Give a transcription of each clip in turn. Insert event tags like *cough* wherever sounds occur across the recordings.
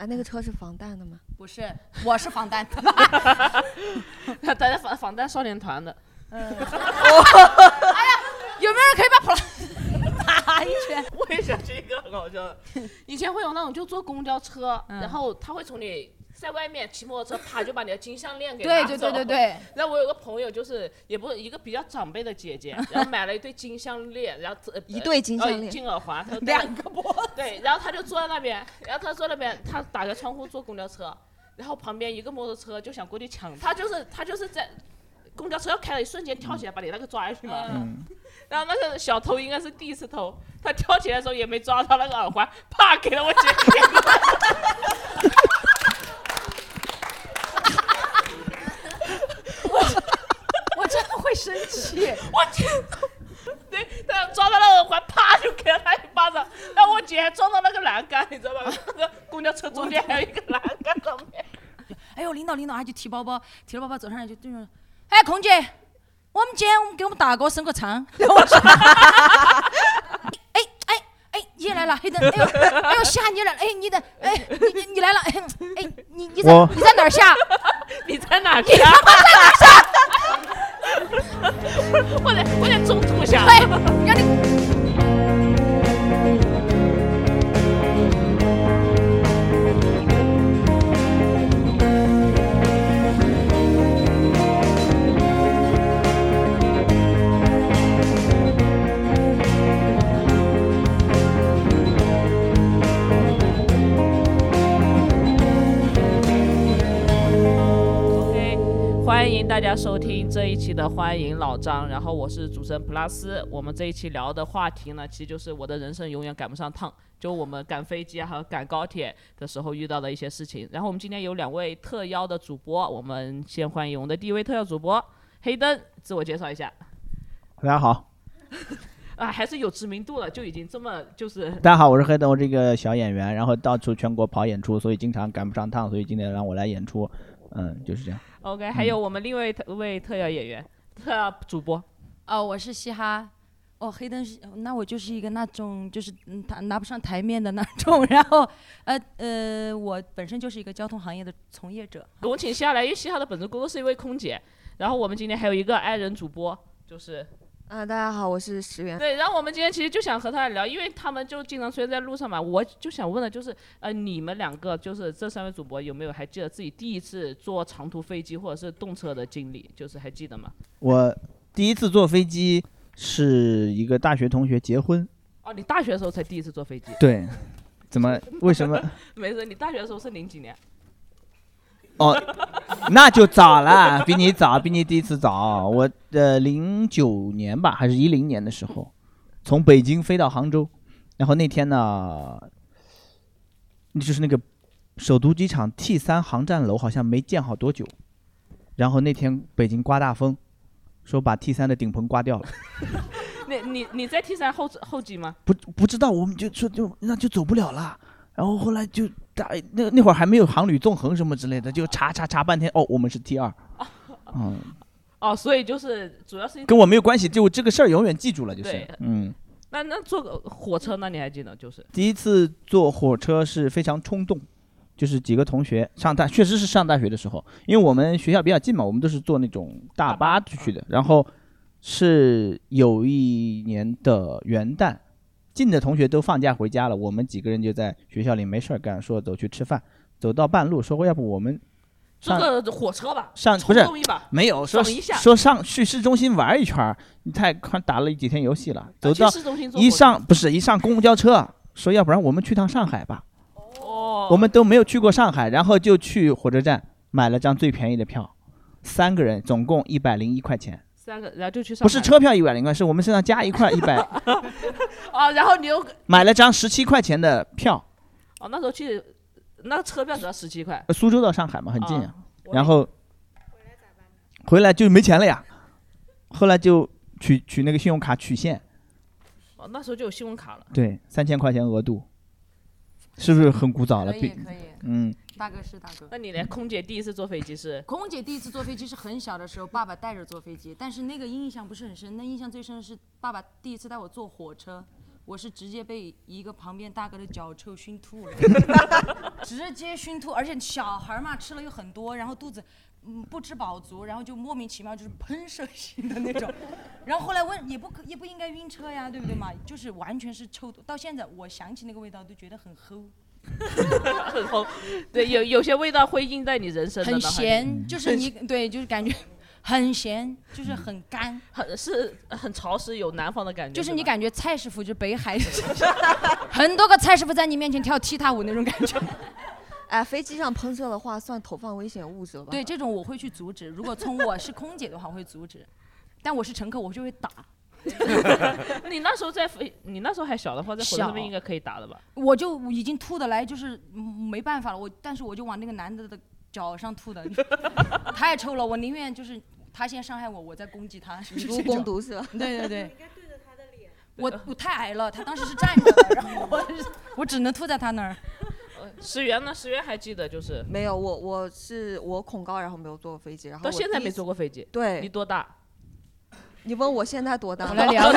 啊，那个车是防弹的吗？不是，我是防弹的。*laughs* 他在防防弹少年团的。嗯。*laughs* 哎呀，有没有人可以把普拉打一圈？我也想起一个很好笑的，*laughs* 以前会有那种就坐公交车，然后他会从你。在外面骑摩托车，啪就把你的金项链给拿走。对对对对对。然后我有个朋友，就是也不是一个比较长辈的姐姐，然后买了一对金项链，然后一对金项链，金耳环，两个脖。对，然后他就坐在那边，然后他坐那边，他打开窗户坐公交车，然后旁边一个摩托车就想过去抢他，就是他就是在公交车要开的一瞬间跳起来把你那个抓下去嘛。嗯。然后那个小偷应该是第一次偷，他跳起来的时候也没抓到那个耳环，啪给了我姐姐。*laughs* 会生气，我天！对，他抓到那个耳环，啪就给了他一巴掌。然后我姐还撞到那个栏杆，你知道吧？那个公交车中间还有一个栏杆上面。哎呦，领导领导，他就提包包，提了包包走上来就对着，哎，空姐，我们今天我们给我们大哥升个舱。哎哎哎，你也来了，黑灯。哎呦哎呦，下你来了，哎你的，哎你你来了，哎你你在你在哪儿下？*laughs* 你在哪下？你他妈在哪儿下？我在我在中途下。让你。欢迎大家收听这一期的《欢迎老张》，然后我是主持人普拉斯。我们这一期聊的话题呢，其实就是我的人生永远赶不上趟，就我们赶飞机啊，还有赶高铁的时候遇到的一些事情。然后我们今天有两位特邀的主播，我们先欢迎我们的第一位特邀主播黑灯，自我介绍一下。大家好。啊，还是有知名度了，就已经这么就是。大家好，我是黑灯，我是一个小演员，然后到处全国跑演出，所以经常赶不上趟，所以今天让我来演出。嗯，就是这样。OK，还有我们另外一位特邀演员、特邀主播。哦，我是嘻哈。哦，黑灯是，那我就是一个那种就是嗯，他拿不上台面的那种。然后，呃呃，我本身就是一个交通行业的从业者。我们请嘻哈来，因为嘻哈的本职工作是一位空姐。然后我们今天还有一个爱人主播，就是。啊，大家好，我是石原。对，然后我们今天其实就想和他聊，因为他们就经常出现在路上嘛。我就想问的就是，呃，你们两个就是这三位主播有没有还记得自己第一次坐长途飞机或者是动车的经历？就是还记得吗？我第一次坐飞机是一个大学同学结婚。哦，你大学的时候才第一次坐飞机？对。怎么？为什么？*laughs* 没事，你大学的时候是零几年？哦，那就早了，*laughs* 比你早，比你第一次早。我的零九年吧，还是一零年的时候，从北京飞到杭州，然后那天呢，就是那个首都机场 T 三航站楼好像没建好多久，然后那天北京刮大风，说把 T 三的顶棚刮掉了。*laughs* 你你你在 T 三后后几吗？不不知道，我们就说就那就走不了了。然后后来就打那那会儿还没有航旅纵横什么之类的，就查查查半天，哦，我们是 T 二，*laughs* 嗯，哦，所以就是主要是跟我没有关系，就这个事儿永远记住了，就是，嗯。那那坐个火车，那你还记得？就是第一次坐火车是非常冲动，就是几个同学上大，确实是上大学的时候，因为我们学校比较近嘛，我们都是坐那种大巴出去的。然后是有一年的元旦。近的同学都放假回家了，我们几个人就在学校里没事儿干，说走去吃饭。走到半路，说要不我们坐个火车吧，上不是没有说说上去市中心玩一圈你太快打了几天游戏了，走到一上不是一上公交车，说要不然我们去趟上海吧。哦，我们都没有去过上海，然后就去火车站买了张最便宜的票，三个人总共一百零一块钱。三个，然后就去上。不是车票一百零块，是我们身上加一块一百。*laughs* 哦，然后你又买了张十七块钱的票。哦，那时候去，那个车票只要十七块。苏州到上海嘛，很近啊。然后回来就没钱了呀。后来就取取那个信用卡取现。哦，那时候就有信用卡了。对，三千块钱额度，是不是很古早了？可以，可以。嗯。大哥是大哥，那你呢？空姐第一次坐飞机是？空姐第一次坐飞机是很小的时候，爸爸带着坐飞机，但是那个印象不是很深。那印象最深的是爸爸第一次带我坐火车，我是直接被一个旁边大哥的脚臭熏吐了，*laughs* 直接熏吐，而且小孩儿嘛吃了又很多，然后肚子嗯不知饱足，然后就莫名其妙就是喷射型的那种，然后后来问也不可也不应该晕车呀，对不对嘛？就是完全是臭，到现在我想起那个味道都觉得很齁，*laughs* 很齁，对，有有些味道会印在你人生的很脑海里，咸，就是你对，就是感觉很咸，就是很干。*laughs* 很是很潮湿，有南方的感觉，就是你吧感觉蔡师傅就是北海，*laughs* 很多个蔡师傅在你面前跳踢踏舞那种感觉。哎，飞机上喷射的话，算投放危险物质了吧？对，这种我会去阻止。如果从我是空姐的话，我会阻止；但我是乘客，我就会打。*laughs* 你那时候在飞，你那时候还小的话，在火车上面应该可以打的吧？我就已经吐的来，就是嗯没办法了。我但是我就往那个男的的脚上吐的，*laughs* 太臭了。我宁愿就是他先伤害我，我再攻击他，是不是？攻毒是吧？对对对。*laughs* 我我太矮了，他当时是站着的，然后我我只能吐在他那儿。石原呢？石原还记得就是没有，我我是我恐高，然后没有坐过飞机，然后我到现在没第一次坐过飞机。对你，多大？*laughs* 你问我现在多大？我来 *laughs* 疗，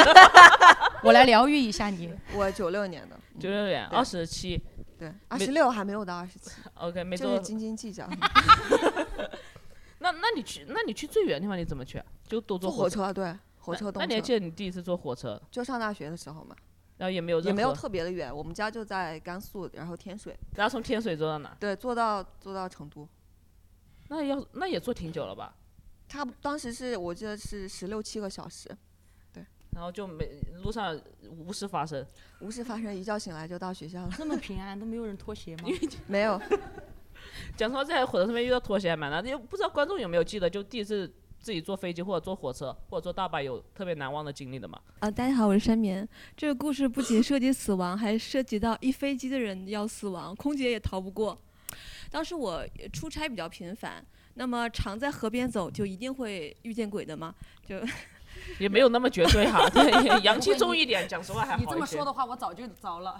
我来疗愈一下你。我九六年的，九六年，对二十七。对，二十六还没有到二十七，*laughs* OK，没坐这是。斤斤计较。那那你去，那你去最远的地方你怎么去啊？就都坐火坐火。车，对，火车那你还记得你第一次坐火车，就上大学的时候嘛，然后也没有任何也没有特别的远，我们家就在甘肃，然后天水，然后从天水坐到哪？对，坐到坐到成都，那要那也坐挺久了吧？差不当时是我记得是十六七个小时，对然后就没路上无事发生。无事发生，一觉醒来就到学校了，这么平安都没有人脱鞋吗？*laughs* 没有，讲实话，在火车上面遇到拖鞋还蛮难的，又不知道观众有没有记得，就第一次自己坐飞机或者坐火车或者坐大巴有特别难忘的经历的吗？啊，大家好，我是山棉。这个故事不仅涉及死亡，还涉及到一飞机的人要死亡，空姐也逃不过。当时我出差比较频繁，那么常在河边走，就一定会遇见鬼的嘛。就 *laughs* 也没有那么绝对哈，*laughs* 对，阳气重一点，讲实话还你好一些这么说。的话，我早就着了。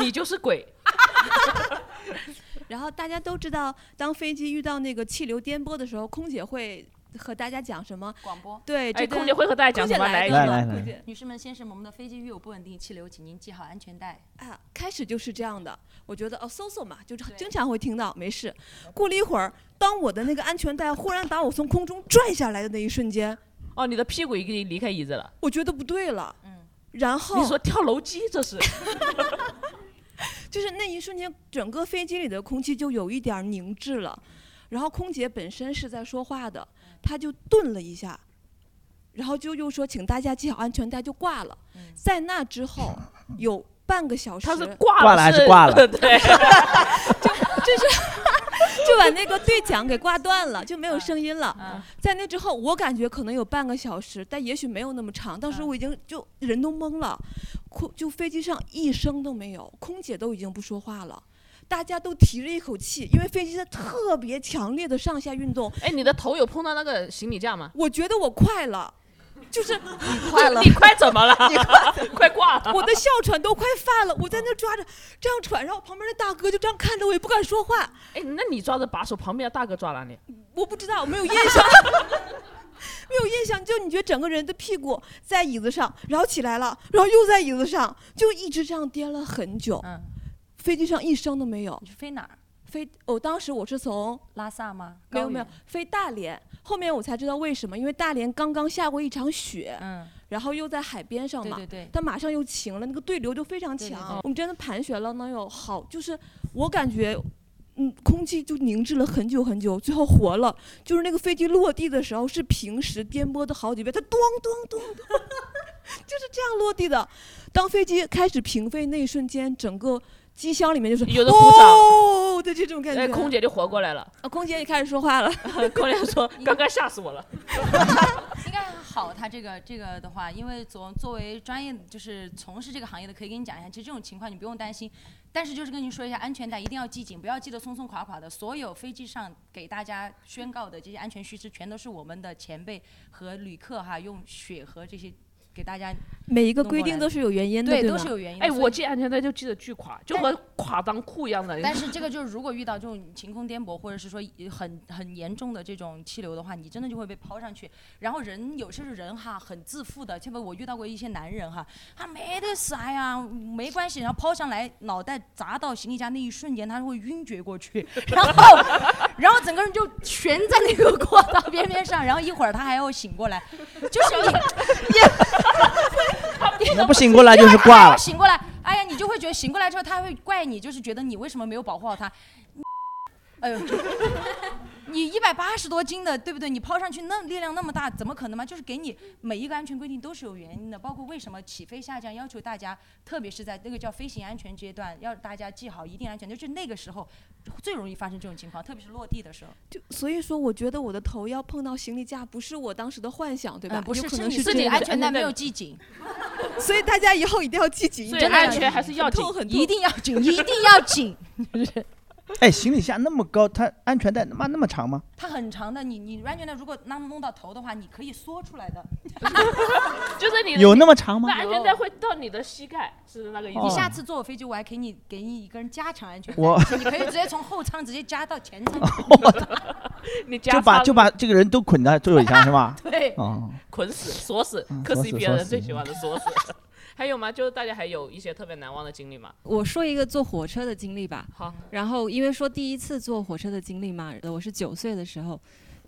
你就是鬼，*laughs* 然后大家都知道，当飞机遇到那个气流颠簸的时候，空姐会和大家讲什么？广播，对，这空姐会和大家讲什么？来来女士们、先生们，我们的飞机遇有不稳定气流，请您系好安全带。啊，开始就是这样的。我觉得哦，嗖嗖嘛，就是经常会听到，没事。过了一会儿，当我的那个安全带忽然把我从空中拽下来的那一瞬间，哦，你的屁股已经离开椅子了。我觉得不对了。嗯然后你说跳楼机这是？*laughs* *laughs* 就是那一瞬间，整个飞机里的空气就有一点凝滞了。然后空姐本身是在说话的，她就顿了一下，然后就又说：“请大家系好安全带。”就挂了。嗯在那之后 *laughs* 有半个小时，他是挂挂了还是挂了对，*laughs* 就就是。就把那个对讲给挂断了，就没有声音了。嗯，在那之后，我感觉可能有半个小时，但也许没有那么长。当时嗯我已经就人都懵了，空就飞机上一声都没有，空姐都已经不说话了。大家都提着一口气，因为飞机在特别强烈的上下运动，哎，你的头有碰到那个行李架吗？我觉得我快了，就是你快了你，快怎么了？*laughs* 你快 *laughs* 快挂了！我的哮喘都快犯了，我在那抓着这样喘，然后旁边的大哥就这样看着我，也不敢说话。哎，那你抓着把手，旁边的大哥抓哪里？我不知道，没有印象，*laughs* 没有印象。就你觉得整个人的屁股在椅子上，然后起来了，然后又在椅子上，就一直这样颠了很久。嗯，飞机上一声都没有。你是飞哪儿？飞，哦，当时我是从拉萨吗？没有没有。飞大连，后面我才知道为什么，因为大连刚刚下过一场雪，嗯，然后又在海边上嘛对对。对。它马上又晴了，那个对流就非常强。对对对我们真的盘旋了能有好，就是我感觉，嗯，空气就凝滞了很久很久，最后活了。就是那个飞机落地的时候是平时颠簸的好几倍，它咚咚咚咚，*laughs* 就是这样落地的。当飞机开始平飞那一瞬间，整个机箱里面就是有的鼓掌哦的这种感觉。哎，空姐就活过来了。啊，空姐也开始说话了。*laughs* 空姐说：“ *laughs* 刚刚吓死我了。*laughs* 应该好，他这个这个的话，因为作作为专业就是从事这个行业的，可以跟你讲一下，其实这种情况你不用担心。但是就是跟您说一下，安全带一定要系紧，不要系得松松垮垮的。所有飞机上给大家宣告的这些安全须知，全都是我们的前辈和旅客哈用血和这些给大家每一个规定都是有原因的，对对都是有原因的。哎，我系安全带就系得巨垮，就和垮裆裤一样的。但是这个就是，如果遇到这种晴空颠簸，或者是说很很严重的这种气流的话，你真的就会被抛上去。然后人有些是人哈，很自负的，特别我遇到过一些男人哈，他没得事，哎呀，没关系，然后抛上来，脑袋砸到行李架那一瞬间，他会晕厥过去，然后 *laughs* 然后整个人就悬在那个 *laughs* 过道边边上，然后一会儿他还要醒过来，就是你 *laughs* 那不醒过来就是挂他了。*laughs* 醒过来，哎呀，你就会觉得醒过来之后，他会怪你，就是觉得你为什么没有保护好他。哎呦，你一百八十多斤的，对不对？你抛上去那力量那么大，怎么可能嘛？就是给你每一个安全规定都是有原因的，包括为什么起飞下降要求大家，特别是在那个叫飞行安全阶段，要大家系好一定安全，就是那个时候最容易发生这种情况，特别是落地的时候。就所以说，我觉得我的头要碰到行李架，不是我当时的幻想，对吧？嗯，不是，有可能你自己是真的安全带没有系紧，*laughs* 所以大家以后一定要系紧，所以真的安全还是要紧很。痛很痛一定要紧，一定要紧。*laughs* *laughs* 哎，行李箱那么高，它安全带他妈那么长吗？它很长的，你你安全带如果弄弄到头的话，你可以缩出来的。*laughs* 就是你的有那么长吗那？安全带会到你的膝盖，是那个意思。你下次坐我飞机，我还给你给你一根加强安全带，我你可以直接从后舱直接加到前舱。*laughs* 你加就把就把这个人都捆在座椅上是吧？对，哦，捆死、锁死嗯，磕锁死死人最喜欢的锁死。还有吗？就是大家还有一些特别难忘的经历吗？我说一个坐火车的经历吧。好，然后因为说第一次坐火车的经历嘛，呃我是九岁的时候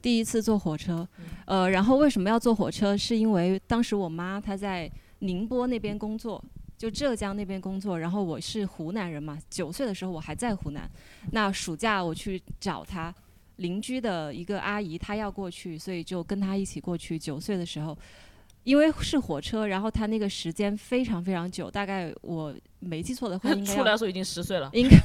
第一次坐火车，呃，然后为什么要坐火车？是因为当时我妈她在宁波那边工作。就浙江那边工作，然后我是湖南人嘛，九岁的时候我还在湖南，那暑假我去找她，邻居的一个阿姨她要过去，所以就跟她一起过去。九岁的时候，因为是火车，然后它那个时间非常非常久，大概我没记错的话，应该出来的时候已经十岁了。*laughs* 应该 *laughs*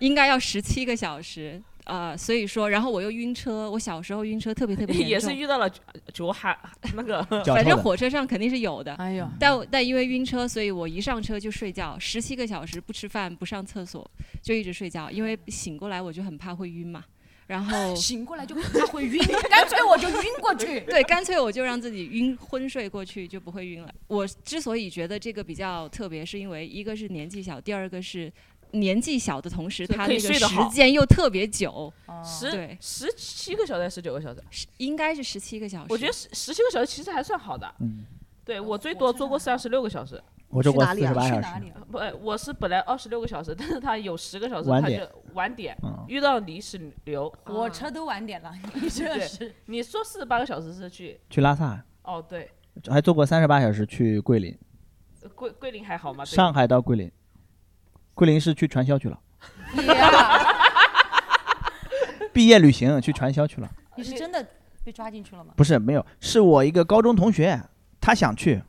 应该要十七个小时。呃，所以说，然后我又晕车，我小时候晕车特别特别严重，也是遇到了酒海那个 *laughs* 反正火车上肯定是有的。哎呦，但但因为晕车，所以我一上车就睡觉，十七个小时不吃饭不上厕所，就一直睡觉。因为醒过来我就很怕会晕嘛，然后 *laughs* 醒过来就怕会晕，*laughs* 干脆我就晕过去。*laughs* 对，干脆我就让自己晕昏睡过去，就不会晕了。我之所以觉得这个比较特别，是因为一个是年纪小，第二个是年纪小的同时，他那个时间又特别久，十对十七个小时还是十九个小时？应该是十七个小时。我觉得十十七个小时其实还算好的。嗯，对我最多做过三十六个小时，我坐过去哪里啊四十八小时。去哪里？不，呃我是本来二十六个小时，但是他有十个小时他晚点就晚点，嗯，遇到泥石流。火车都晚点了，你这对是你说四十八个小时是去？去拉萨哦，对，还坐过三十八小时去桂林，桂桂林还好吗？对上海到桂林，桂林是去传销去了，你呀，毕业旅行去传销去了。你是真的被抓进去了吗？不是没有，是我一个高中同学，他想去，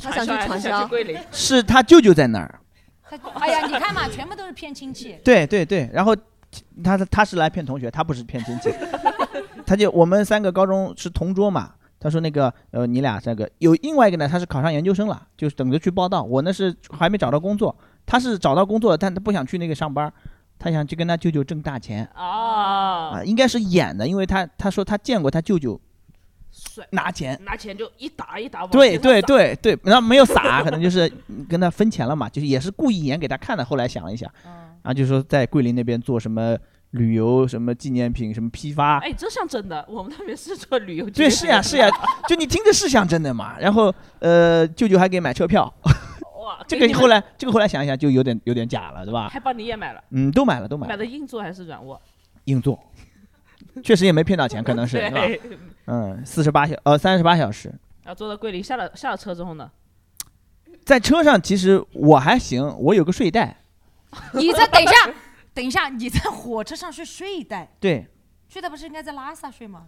他想去传销。*laughs* 是他舅舅在那儿。他哎呀，你看嘛，全部都是骗亲戚。对对对，然后他他是来骗同学，他不是骗亲戚。*laughs* 他就我们三个高中是同桌嘛，他说那个呃你俩这个有另外一个呢，他是考上研究生了，就是等着去报道。我呢是还没找到工作，他是找到工作，但他不想去那个上班，他想去跟他舅舅挣大钱啊，啊，应该是演的，因为他他说他见过他舅舅帅，拿钱。拿钱就一打一打往对对对对，然后没有撒，可能就是跟他分钱了嘛，就是也是故意演给他看的。后来想了一下，嗯，然后就说在桂林那边做什么旅游、什么纪念品、什么批发，哎，这像真的，我们那边是做旅游。对，是呀是呀，就你听着是像真的嘛。然后呃，舅舅还给买车票，哇，*laughs* 这个后来这个后来想一想就有点有点假了，对吧？还帮你也买了，嗯，都买了都买了，买的硬座还是软卧？硬座，确实也没骗到钱，可能是，*laughs* 对吧？对，嗯，四十八小呃三十八小时，然后坐到桂林，下了下了车之后呢，在车上其实我还行，我有个睡袋，*laughs* 你在等一下，等一下，你在火车上睡睡袋，对，睡袋不是应该在拉萨睡吗？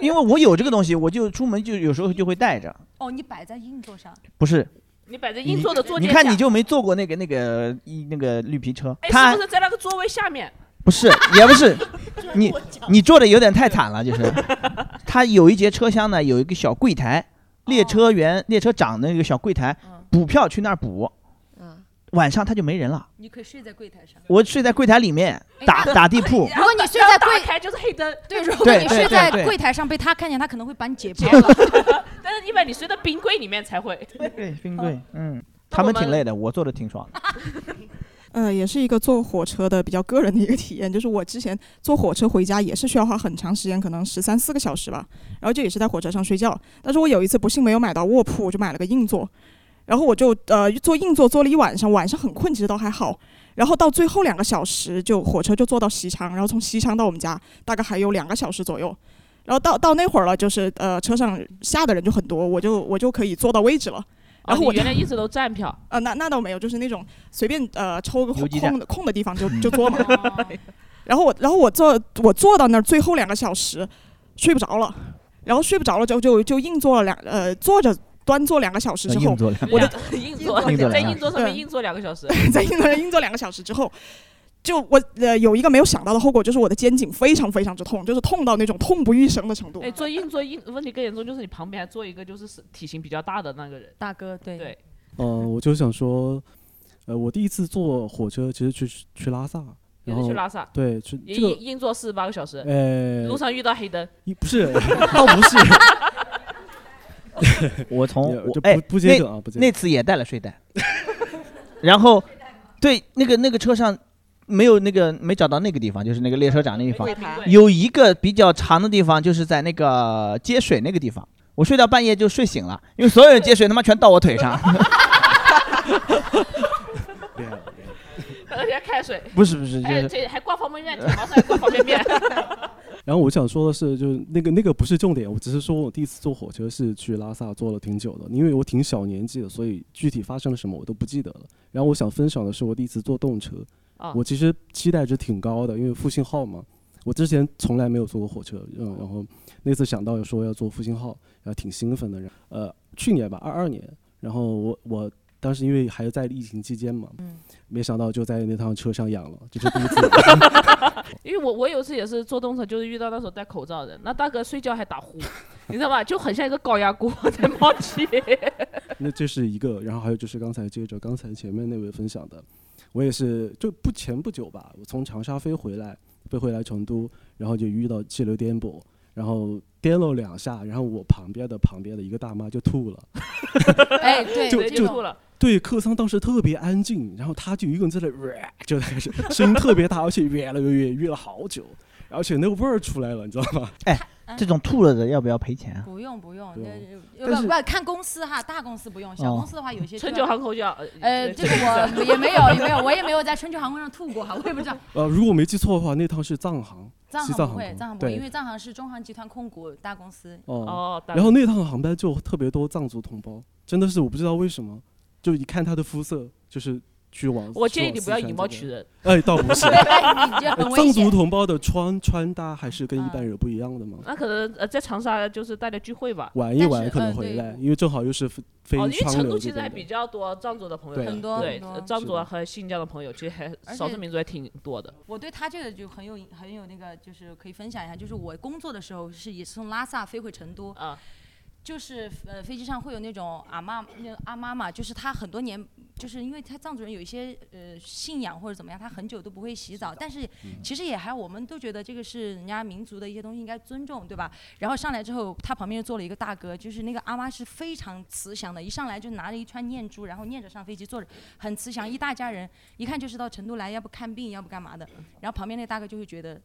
因为我有这个东西，我就出门就有时候就会带着，哦，你摆在硬座上，不是。你摆在硬座的坐你垫下。看你就没坐过那个那个一那个绿皮车，哎，它是不是在那个座位下面？不是 *laughs* 也不是，你你坐的有点太惨了，就是。他有一节车厢呢有一个小柜台，列车员列车长的那个小柜台嗯。补票去那儿补，嗯，晚上他就没人了。你可以睡在柜台上。我睡在柜台里面打打地铺，如果你睡在柜，台就是黑灯，对，如果对你睡在对对。对柜台上被他看见，他可能会把你解解剖。了。*laughs* 但是一般你睡在冰柜里面才会。对，冰柜，嗯，他们挺累的，我坐的挺爽。*laughs* 呃，也是一个坐火车的比较个人的一个体验，就是我之前坐火车回家也是需要花很长时间，可能十三四个小时吧，然后就也是在火车上睡觉。但是我有一次不幸没有买到卧铺，我就买了个硬座，然后我就呃坐硬座坐了一晚上，晚上很困，其实倒还好。然后到最后两个小时，就火车就坐到西昌，然后从西昌到我们家大概还有两个小时左右。然后到到那会儿了，就是呃车上下的人就很多，我就我就可以坐到位置了。然后哦我原来一直都站票，啊，那那倒没有，就是那种随便呃抽个空的空的地方就嗯就坐嘛。*laughs* 然后我然后我坐我坐到那儿最后两个小时睡不着了，然后睡不着了之后就就硬坐了两呃坐着端坐两个小时之后我的 *laughs* 硬座 *laughs* 硬座两个在硬座上面硬坐两个小时，在硬座硬坐两个小时之后。就我呃有一个没有想到的后果，就是我的肩颈非常非常之痛，就是痛到那种痛不欲生的程度。哎，坐硬座硬问题更严重，就是你旁边还坐一个就是体型比较大的那个人，大哥，对对，嗯，我就想说，呃，我第一次坐火车其实去去拉萨，也然后是去拉萨，对，去也这个硬硬座四十八个小时，呃，路上遇到黑灯，不是，*laughs* 倒不是，*laughs* *laughs* 我从我哎不不接梗啊，不接。那次也带了睡袋，然后对那个那个车上没有那个没找到那个地方，就是那个列车长那地方有一个比较长的地方，就是在那个接水那个地方。我睡到半夜就睡醒了，因为所有人接水他妈全到我腿上。对啊而且还开水，不是不是，就哎，是这还挂方便面，腿毛上还挂方便面，然后我想说的是，就是那个那个不是重点，我只是说我第一次坐火车是去拉萨，坐了挺久的，因为我挺小年纪的，所以具体发生了什么我都不记得了。然后我想分享的是我第一次坐动车，啊我其实期待值挺高的，因为复兴号嘛，我之前从来没有坐过火车，嗯，然后那次想到说要坐复兴号，然后挺兴奋的。然后呃，去年吧，二二年，然后我我当时因为还在疫情期间嘛，嗯没想到就在那趟车上养了，就是第一次。*laughs* 因为我我有一次也是坐动车，就是遇到那时候戴口罩的人，那大哥睡觉还打呼，*laughs* 你知道吧？就很像一个高压锅在冒气。*laughs* 那这是一个，然后还有就是刚才接着刚才前面那位分享的，我也是就不前不久吧，我从长沙飞回来，飞回来成都，然后就遇到气流颠簸，然后颠了两下，然后我旁边的旁边的一个大妈就吐了，*laughs* 哎，对，就吐了，对，客舱当时特别安静，然后他就一个人在那，就开始声音特别大，而且越来越越越了好久，而且那个味儿出来了，你知道吗？*laughs* 哎这种吐了的要不要赔钱啊？不用不用，不不不看公司哈，大公司不用，小哦公司的话有些春秋航空就要呃，这个我也没有也没有，我也没有在春秋航空上吐过哈，我也不知道。*laughs* 呃，如果没记错的话，那趟是藏航，藏西航不会，藏航空藏航不会，对因为藏航是中航集团控股大公司。哦。哦，然后那趟航班就特别多藏族同胞，真的是我不知道为什么，就一看他的肤色就是去往。我建议你不要以貌取人，*laughs* 哎，倒不是，*laughs* *laughs* 藏族。同胞的穿穿搭还是跟一般人不一样的嘛。那可能呃在长沙就是大家聚会吧。玩一玩可能回来，因为正好又是飞飞哦，因为成都其实还比较多藏族的朋友，很多对藏族和新疆的朋友，其实还少数民族还挺多的。我对他这个就很有很有那个，就是可以分享一下，就是我工作的时候是也是从拉萨飞回成都，啊，就是呃飞机上会有那种阿妈那阿妈嘛，就是她很多年，就是因为她藏族人有一些呃信仰或者怎么样，她很久都不会洗澡，但是其实也还我们都觉得这个是人家民族的一些东西应该尊重，对吧？然后上来之后，她旁边坐了一个大哥，就是那个阿妈是非常慈祥的，一上来就拿着一串念珠，然后念着上飞机，坐着很慈祥，一大家人一看就是到成都来，要不看病，要不干嘛的。然后旁边那大哥就会觉得。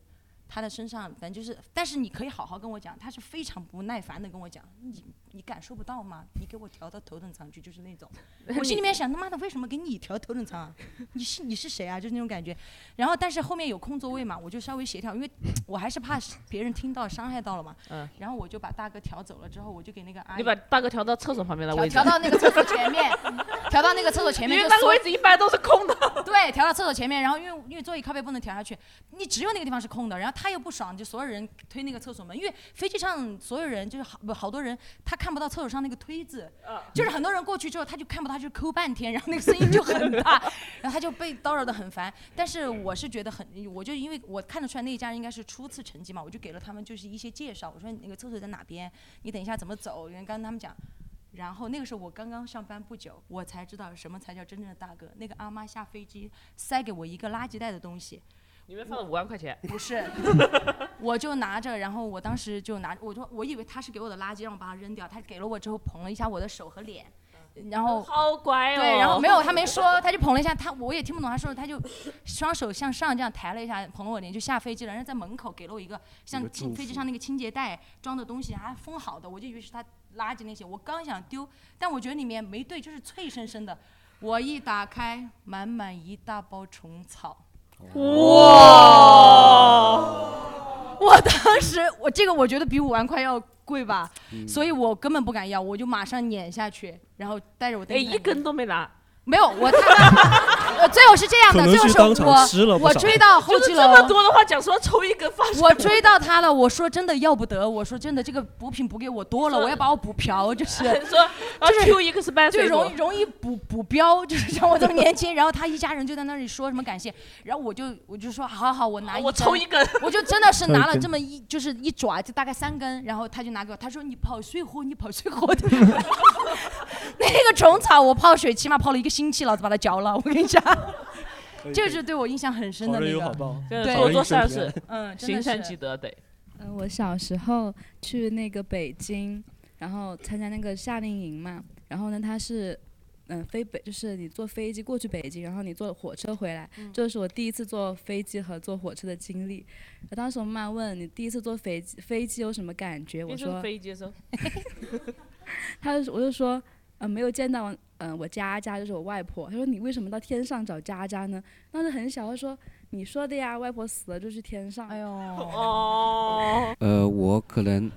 他的身上，反正就是，但是你可以好好跟我讲，他是非常不耐烦的跟我讲，你你感受不到吗？你给我调到头等舱去，就是那种。*laughs* 我心里面想，他妈的，为什么给你调头等舱啊？你是你是谁啊？就是那种感觉。然后，但是后面有空座位嘛，我就稍微协调，因为我还是怕别人听到伤害到了嘛。嗯。然后我就把大哥调走了之后，我就给那个阿姨你把大哥调到厕所旁边的位置调调，到那个厕所前面，调到那个厕所前面因为那个位置一般都是空的。对，调到厕所前面，然后因为因为座椅靠背不能调下去，你只有那个地方是空的，然后他又不爽，就所有人推那个厕所门，因为飞机上所有人就是好不好多人，他看不到厕所上那个推子，就是很多人过去之后他就看不到，他就抠半天，然后那个声音就很大，*laughs* 然后他就被叨扰的很烦。但是我是觉得很，我就因为我看得出来那一家人应该是初次成绩嘛，我就给了他们就是一些介绍，我说你那个厕所在哪边，你等一下怎么走，因为刚刚他们讲。然后那个时候我刚刚上班不久，我才知道什么才叫真正的大哥。那个阿妈下飞机塞给我一个垃圾袋的东西，里面放了五万块钱，不是，*laughs* 我就拿着，然后我当时就拿，我就我以为他是给我的垃圾，让我把它扔掉。他给了我之后捧了一下我的手和脸，然后好乖哦。对，然后没有他没 *laughs* 说，他就捧了一下他，我也听不懂他说，他就双手向上这样抬了一下，捧了我脸就下飞机了。然后在门口给了我一个像清飞机上那个清洁袋装的东西，还封好的，我就以为是他垃圾那些，我刚想丢，但我觉得里面没对，就是脆生生的。我一打开，满满一大包虫草。哇！我当时我这个我觉得比五万块要贵吧，嗯。所以我根本不敢要，我就马上撵下去，然后带着我哎，一根都没拿，没有我他，呃最后是这样的，可能最后是是当场我吃了不少我追到后就是期这么。多的话，讲说抽一根发我追到他了，我说真的要不得，我说真的这个补品补给我多了，我要把我补瓢，就是 *laughs* 说啊 Q 一个是半就水果容易容易补补标，就是像我这么年轻，然后他一家人就在那里说什么感谢，然后我就我就说好好好，我拿一我根抽一根，我就真的是拿了这么一就是一爪，就大概三根，然后他就拿给我，他说你跑水活，你跑水活的。*laughs* 那个虫草我泡水起码泡了一个星期，老子把它嚼了。我跟你讲，这个是对我印象很深的那个，好报，对就是多做善事，嗯，行善积德得。嗯，我小时候去那个北京，然后参加那个夏令营嘛，然后呢，他是。嗯，飞北就是你坐飞机过去北京，然后你坐火车回来，嗯这是我第一次坐飞机和坐火车的经历。当时我妈问你第一次坐飞机，飞机有什么感觉？我说，飞机的时候，*laughs* 她就我就说，呃，没有见到，嗯、我佳佳就是我外婆。她说你为什么到天上找佳佳呢？当时很小，她说你说的呀，外婆死了就去天上。哎呦，哦，*laughs* 呃，我可能，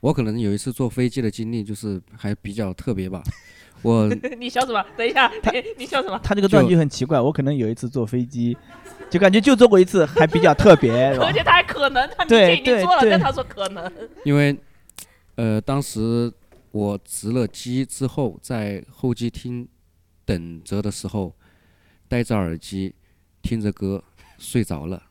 我可能有一次坐飞机的经历，就是还比较特别吧。我 *laughs* 你笑什么？等一下，你你笑什么？他这个断句很奇怪，我可能有一次坐飞机，就感觉就坐过一次，还比较特别，*laughs* 而？且他还可能，他明对天已经坐了，对对但他说可能。因为，呃，当时我值了机之后，在候机厅等着的时候，戴着耳机听着歌睡着了，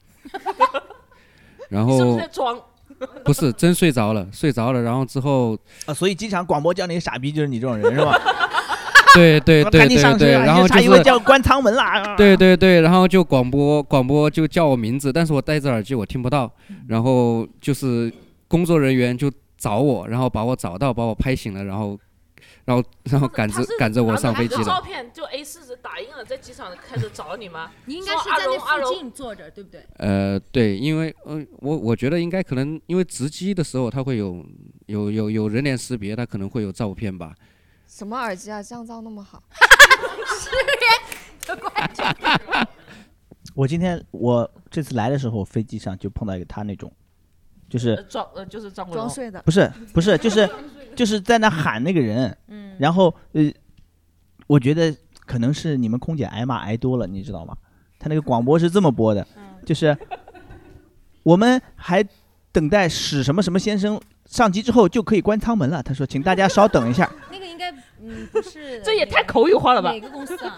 *laughs* 然是不是后在装？*laughs* 不是真睡着了，睡着了，然后之后，啊，所以机场广播叫你傻逼，就是你这种人是吧？*laughs* 对对对对对，然后就是叫关舱门啦。对对对，然后就广播广播就叫我名字，但是我戴着耳机我听不到，然后就是工作人员就找我，然后把我找到，把我拍醒了，然后然后然后赶着赶着我上飞机拿着照了。片就 A 四纸打印了，在机场开始找你吗？你应该是在那附近坐着，对不对？呃，对，因为呃我我觉得应该可能因为值机的时候它会有有有有人脸识别，它可能会有照片吧。什么耳机啊，降噪那么好？*laughs* *laughs* 我今天我这次来的时候，飞机上就碰到一个他那种，就是呃装呃就是张国荣，装睡的。不是不是就是 *laughs* 就是在那喊那个人，嗯，然后呃，我觉得可能是你们空姐挨骂挨多了，你知道吗？他那个广播是这么播的，就是我们还等待史什么什么先生上机之后就可以关舱门了。他说，请大家稍等一下。*laughs* 那个应该嗯不是，这也太口语化了吧哪个公司啊？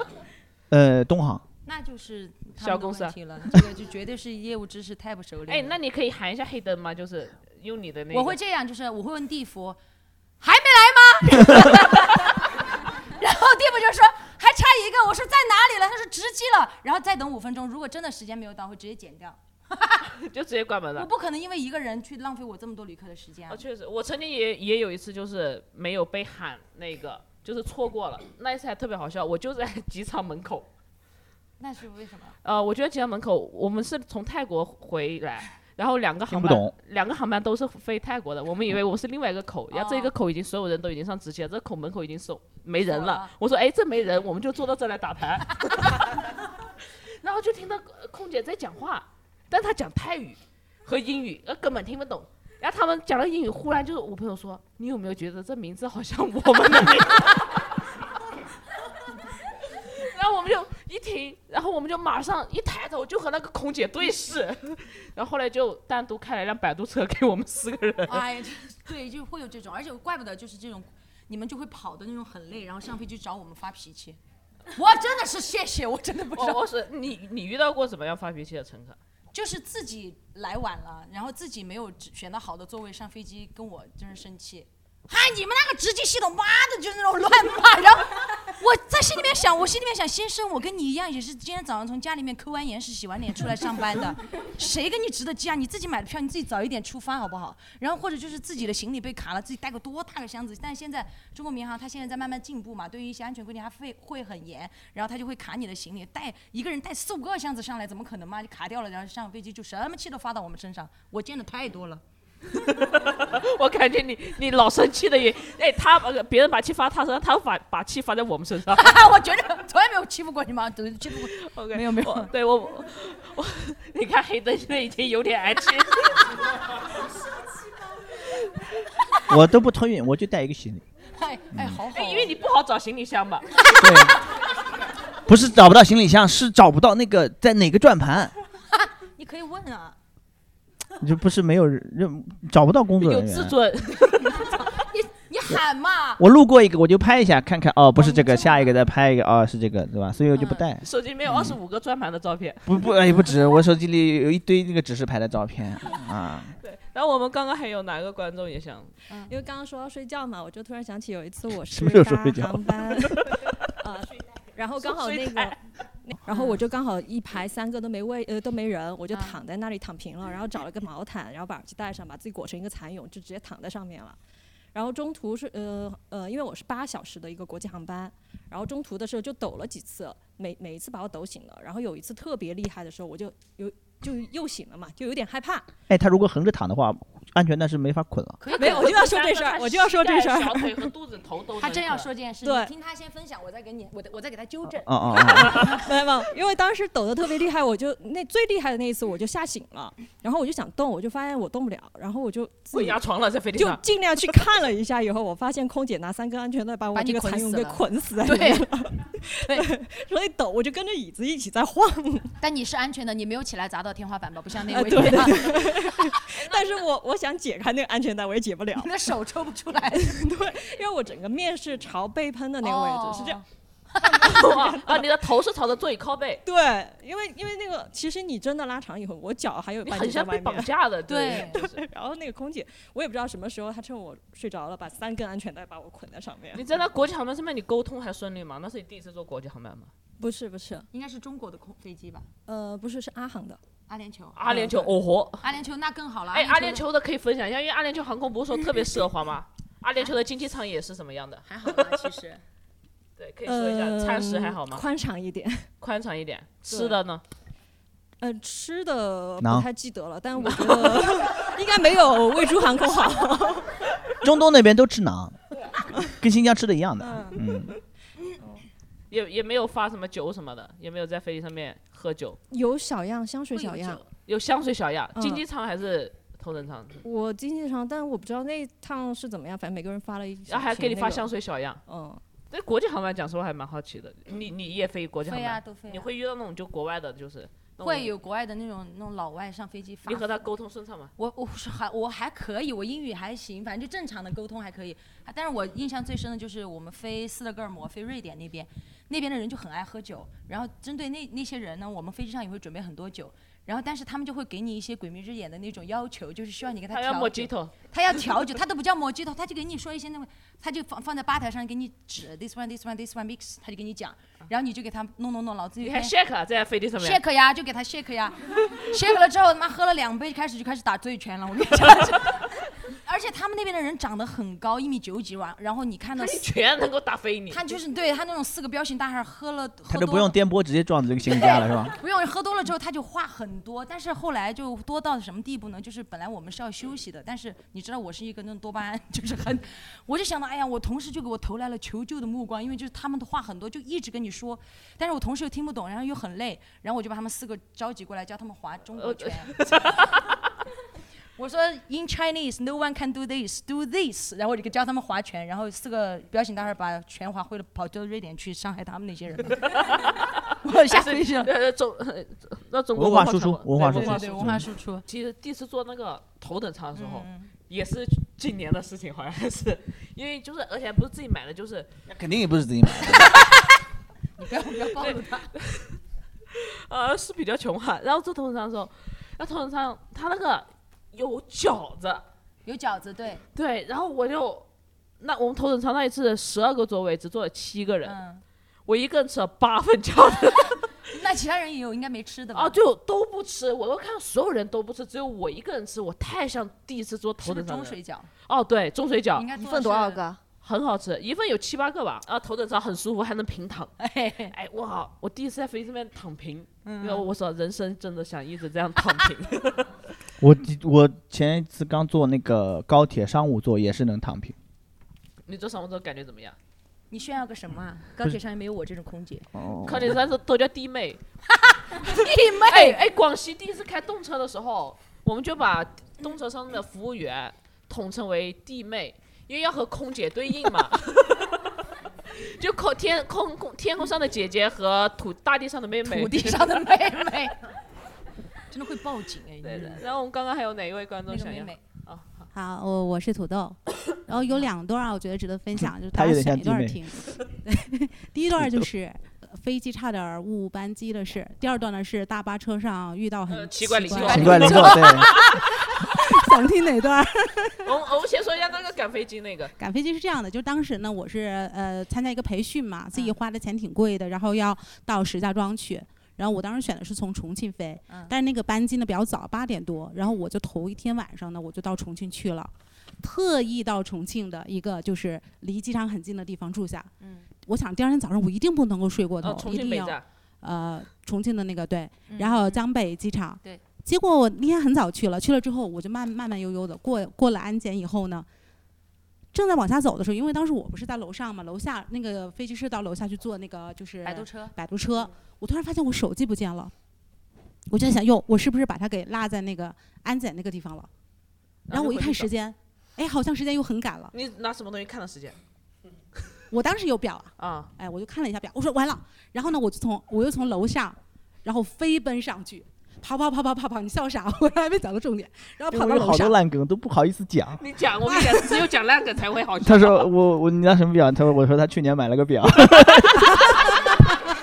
呃，东航，那就是小公司啊问题了，这个就绝对是业务知识太不熟练。哎，那你可以喊一下黑灯吗？就是用你的那个。我会这样，就是我会问地服，还没来吗？*laughs* 然后地服就说还差一个，我说在哪里了？他说值机了，然后再等五分钟。如果真的时间没有到，会直接剪掉。*laughs* 就直接关门了。我不可能因为一个人去浪费我这么多旅客的时间啊哦，。确实，我曾经也也有一次，就是没有被喊那个，就是错过了。那一次还特别好笑，我就在 *laughs* 机场门口。那是为什么？呃，我觉得机场门口，我们是从泰国回来，然后两个航班听不懂，两个航班都是飞泰国的，我们以为我是另外一个口，然后这个哦口已经所有人都已经上直机了，这口门口已经是没人了。我说，哎，这没人，我们就坐到这来打牌。*laughs* *laughs* 然后就听到呃空姐在讲话，但她讲泰语和英语，呃，根本听不懂。然后他们讲了英语，忽然就是我朋友说：“你有没有觉得这名字好像我们的名字？” *laughs* 然后我们就一停，然后我们就马上一抬头就和那个空姐对视，*laughs* 然后后来就单独开了一辆摆渡车给我们四个人。哎，对，就会有这种，而且怪不得就是这种，你们就会跑的那种很累，然后上飞机找我们发脾气。我真的是谢谢，我真的不知道我我，是你你遇到过怎么样发脾气的乘客？*laughs* 就是自己来晚了，然后自己没有选到好的座位上飞机，跟我真是生气。嗨，你们那个直机系统，妈的，就是那种乱骂。然后我在心里面想，我心里面想，先生，我跟你一样，也是今天早上从家里面抠完眼屎、洗完脸出来上班的，*laughs* 谁跟你值得机啊？你自己买的票，你自己早一点出发好不好？然后或者就是自己的行李被卡了，自己带个多大个箱子？但现在中国民航它现在在慢慢进步嘛，对于一些安全规定它会会很严，然后它就会卡你的行李，带一个人带四五个箱子上来，怎么可能嘛？就卡掉了，然后上飞机就什么气都发到我们身上，我见的太多了。*laughs* 我感觉你你老生气的也，*laughs* 哎，他呃别人把气发他身上，他把把气发在我们身上。*laughs* 我觉得从来没有欺负过你吗？都欺负过。OK，没有没有对我我我，你看黑灯现在已经有点爱气。我都不托运，我就带一个行李。哎哎，好好。哎，因为你不好找行李箱吧？对不是找不到行李箱，是找不到那个在哪个转盘，你可以问啊。*laughs* 就不是没有人找不到工作有人员。自尊。*laughs* 你你喊嘛。我路过一个，我就拍一下看看，哦，不是这个，下一个再拍一个，哦，是这个，对吧？所以我就不带。手机里面有二十五个转盘的照片。不不，哎，不止，我手机里有一堆那个指示牌的照片 *laughs* 啊。对，然后我们刚刚还有哪个观众也想？因为刚刚说要睡觉嘛，我就突然想起有一次我是什么时候搭说睡觉航班，呃，然后刚好那个，那然后我就刚好一排三个都没位，呃都没人，我就躺在那里躺平了，然后找了个 *laughs* 毛毯，然后把耳机戴上，把自己裹成一个蚕蛹，就直接躺在上面了。然后中途是呃呃，因为我是八小时的一个国际航班，然后中途的时候就抖了几次，每每一次把我抖醒了。然后有一次特别厉害的时候，我就有就又醒了嘛，就有点害怕。哎，他如果横着躺的话，安全带是没法捆了。没有，我就要说这事儿，我就要说这事儿。小腿和肚子、头都。*laughs* 他真要说这件事，对你听他先分享，我再给你，我我再给他纠正。哦哦哦。*laughs* 没有，因为当时抖得特别厉害，我就那最厉害的那一次我就吓醒了，然后我就想动，我就发现我动不了，然后我就自己压床了，在飞机就。尽量去看了一下，以后我发现空姐拿三根安全带把我这个蚕蛹给捆死在里对面了。对，*laughs* 所以抖我就跟着椅子一起在晃。但你是安全的，你没有起来砸到天花板吧？不像那啊，位。对对对。但是我我想解开那个安全带，我也解不了你。*laughs* 的手抽不出来。*laughs* 对，因为我整个面是朝背喷的那个位置，是这样。*laughs* 啊，你的头是朝着座椅靠背。对，因为因为那个，其实你真的拉长以后，我脚还有半很像被截在外面。绑架的，对对，然后那个空姐，我也不知道什么时候，她趁我睡着了，把三根安全带把我捆在上面。你在那国际航班上面，你沟通还顺利吗？那是你第一次坐国际航班吗？不是不是，应该是中国的空飞机吧？呃，不是是阿航的。阿联酋。阿联酋，哦豁！阿联酋那更好了。哎，阿联酋的可以分享一下，因为阿联酋航空不是说特别奢华吗？*laughs* 阿联酋的经济舱也是什么样的？还好吧，其实。*laughs* 对，可以说一下，餐食还好吗？呃宽敞一点。宽敞一点，吃的呢？呃，吃的不太记得了，但我觉得 *laughs* 应该没有魏珠航空好。中东那边都吃馕，跟新疆吃的一样的。嗯，也也没有发什么酒什么的，也没有在飞机上面喝酒。有小样，香水小样。有香水小样，嗯经济舱还是头等舱？我经济舱，但我不知道那一趟是怎么样，反正每个人发了一。然后还给你发香水小样。嗯。对国际航班讲实话还蛮好奇的，你你也飞国际航班？飞啊都飞啊你会遇到那种就国外的，就是会有国外的那种那种老外上飞机发。你和他沟通顺畅吗？我我是还我还可以，我英语还行，反正就正常的沟通还可以。啊但是我印象最深的就是我们飞斯德哥尔摩，飞瑞典那边，那边的人就很爱喝酒。然后针对那那些人呢，我们飞机上也会准备很多酒。然后但是他们就会给你一些鬼迷日眼的那种要求，就是需要你给他他要调酒 Mojito 他要调酒，他都不叫 Mojito，他就给你说一些那种，他就放放在吧台上给你指 this one this one this one mix，他就给你讲，然后你就给他弄弄弄，老子你还 shake 啊在飞机上面 shake 呀，就给他 shake 呀，shake 了之后他妈喝了两杯，开始就开始打醉拳了，我跟你讲。*laughs* 而且他们那边的人长得很高，一米九几完，然后你看到他一拳能够打飞你。他就是对他那种四个彪形大汉喝了，他都不用颠簸，直接撞着这个新家了，是吧？*laughs* 不用喝多了之后，他就话很多，但是后来就多到什么地步呢？就是本来我们是要休息的，但是你知道我是一个那种多巴胺，就是很，我就想到，哎呀，我同事就给我投来了求救的目光，因为就是他们的话很多，就一直跟你说，但是我同事又听不懂，然后又很累，然后我就把他们四个召集过来，教他们划中国拳。*laughs* 我说 In Chinese, no one can do this, do this。然后我就教他们划拳，然后四个彪形大汉把拳划会了，跑到瑞典去伤害他们那些人。*laughs* 我下飞机了。呃，中呃那中国文化输出文化输出对文化输出。其实第一次坐那个头等舱的时候，嗯也是今年的事情，好像是，因为就是而且不是自己买的，就是那肯定也不是自己买的。*laughs* 你不要不要暴露他。*laughs* 呃是比较穷哈。然后坐头等舱的时候，那头等舱他那个有饺子，有饺子对。对，然后我就那我们头等舱那一次十二个座位只坐了七个人，嗯，我一个人吃了八份饺子。*laughs* 那其他人也有应该没吃的吧？啊，就都不吃，我都看到所有人都不吃，只有我一个人吃，我太像第一次坐头等舱。中水饺？哦，对，中水饺应该一份多少？个？很好吃，一份有七八个吧。啊，头等舱很舒服，还能平躺。*laughs* 哎，我好！我第一次在飞机上面躺平，因为嗯，我说人生真的想一直这样躺平。*laughs* 我我前一次刚坐那个高铁商务座也是能躺平。你坐商务座感觉怎么样？你炫耀个什么啊？高铁上也没有我这种空姐。哦高铁上是都叫弟妹。弟 *laughs* 哎哎，广西第一次开动车的时候，我们就把动车上面的服务员统称为弟妹，因为要和空姐对应嘛。*laughs* 就空天空空天空上的姐姐和土大地上的妹妹，土地上的妹妹，*laughs* 真的会报警哎！对的。然后我们刚刚还有哪一位观众想要？那个妹妹，啊，好好，我我是土豆，然后有两段儿我觉得值得分享，就是大家选一段儿听。对，第一段儿就是呃飞机差点儿误误班机的事，第二段呢是大巴车上遇到很呃奇怪邻座奇怪邻座，对，*laughs* 想听哪段？*laughs* 我们我们先说一下那个赶飞机那个，赶飞机是这样的，就当时呢，我是呃参加一个培训嘛，嗯自己花的钱挺贵的，然后要到石家庄去。然后我当时选的是从重庆飞，嗯但是那个班机呢比较早，八点多，然后我就头一天晚上呢我就到重庆去了，特意到重庆的一个就是离机场很近的地方住下。嗯，我想第二天早上我一定不能够睡过头，哦，重一定要呃重庆的那个对，嗯然后江北机场。对。结果我那天很早去了，去了之后我就慢慢慢悠悠的过过了安检以后呢，正在往下走的时候，因为当时我不是在楼上嘛，楼下那个飞机师到楼下去坐那个就是摆渡车，摆渡车，我突然发现我手机不见了，我就在想，哟，我是不是把它给落在那个安检那个地方了？然后我一看时间，哎，好像时间又很赶了。你拿什么东西看的时间？我当时有表啊，啊，哎，我就看了一下表，我说完了，然后呢，我就从我又从楼下，然后飞奔上去，跑跑跑跑跑跑，你笑啥？*laughs* 我还没讲到重点，然后因为有好多跑到楼上，烂梗都不好意思讲。*laughs* 你讲，我跟你讲，只有讲烂梗才会好笑。他说我我你拿什么表？他说我说他去年买了个表。*laughs*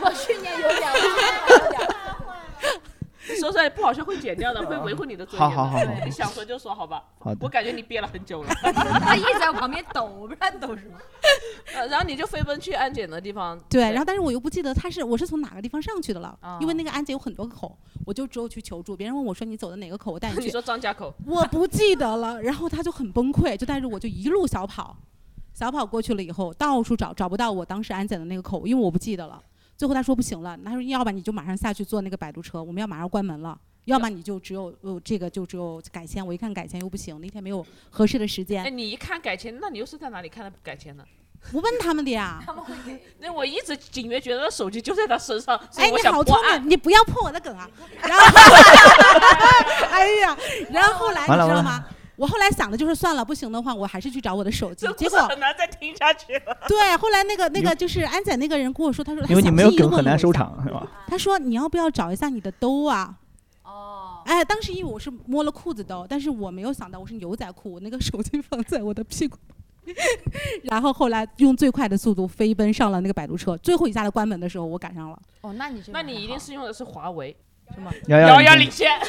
我去年有点不好笑会剪掉的，*laughs* 会维护你的尊严。好好好好对 *laughs* 你想说就说，好吧？好的我感觉你憋了很久了。*laughs* 他一直在我旁边抖，我不知道你抖什么。呃，然后你就飞奔去安检的地方。对，然后但是我又不记得他是我是从哪个地方上去的了，因为哦那个安检有很多个口，我就只有去求助，别人问我说你走的哪个口，我带你去。你说张家口，我不记得了，然后他就很崩溃，就带着我就一路小跑，小跑过去了以后，到处找找不到我当时安检的那个口，因为我不记得了。最后他说不行了，他说要不然你就马上下去坐那个摆渡车，我们要马上关门了。要么你就只有呃这个就只有改签，我一看改签又不行，那天没有合适的时哎，间，你一看改签，那你又是在哪里看的改签呢？*laughs* 我问他们的呀。他们会给那我一直隐约觉得手机就在他身上，所哎，我你好聪。明，你不要破我的梗啊！*laughs* 然后，*laughs* 哎呀，然后后来你知道吗？我后来想的就是算了，不行的话，我还是去找我的手机结果很难再听下去了。对，后来那个那个就是安仔那个人跟我说，他说他因为你没有梗很难收场是吧？*laughs* 他说你要不要找一下你的兜啊？哦，哎，当时因为我是摸了裤子兜，但是我没有想到我是牛仔裤，我那个手机放在我的屁股。*laughs* 然后后来用最快的速度飞奔上了那个摆渡车，最后一下子关门的时候我赶上了。哦，那你这个那你一定是用的是华为，是吗？遥遥领先。*laughs*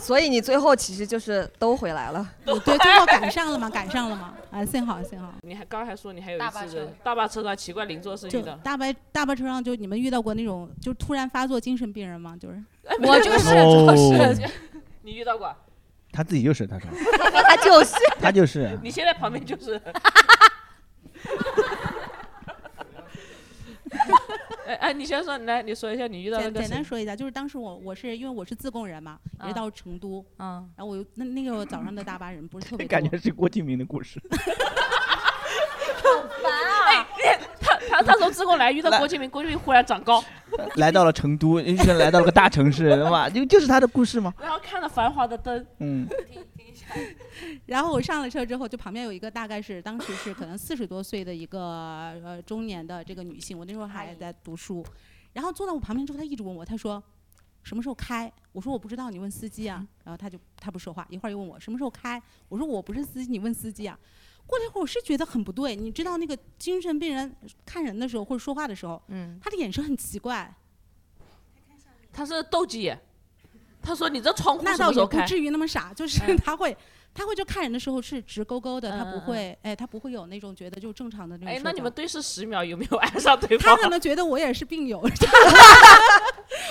所以你最后其实就是都回来了。*laughs* 对，最后赶上了吗，赶上了吗？啊，幸好幸好。你还刚才说你还有一大巴大巴车上奇怪邻座是就你的，大巴大巴车上，就你们遇到过那种就突然发作精神病人吗？就是我就是，哦就是，你遇到过？他自己就是他说，*laughs* 他就是他就是。你现在旁边就是。*laughs* 哎哎，你先说，来，你说一下你遇到那简个？简单说一下，就是当时我我是因为我是自贡人嘛，也到成都，嗯，然后我又那那个早上的大巴人不是特别 *laughs* 多感觉是郭敬明的故事好烦啊。他他他从自贡来遇到郭敬明，郭敬明忽然长高，来到了成都，来到了个大城市，哇，就就是他的故事吗？然后看了繁华的灯，嗯，*laughs* *laughs* 然后我上了车之后，就旁边有一个大概是当时是可能四十多岁的一个呃中年的这个女性，我那时候还在读书，然后坐到我旁边之后，她一直问我，她说什么时候开？我说我不知道，你问司机啊。然后她就她不说话，一会儿又问我什么时候开？我说我不是司机，你问司机啊。过了一会儿，我是觉得很不对，你知道那个精神病人看人的时候或者说话的时候，嗯，他的眼神很奇怪，他是斗鸡眼。他说：“你这窗户那倒什么时候开也不至于那么傻，就是他会他会就看人的时候是直勾勾的，他嗯嗯不会，哎，他不会有那种觉得就正常的那种哎，那你们对视十秒有没有 *laughs* 爱上对方？他可能觉得我也是病友。*laughs*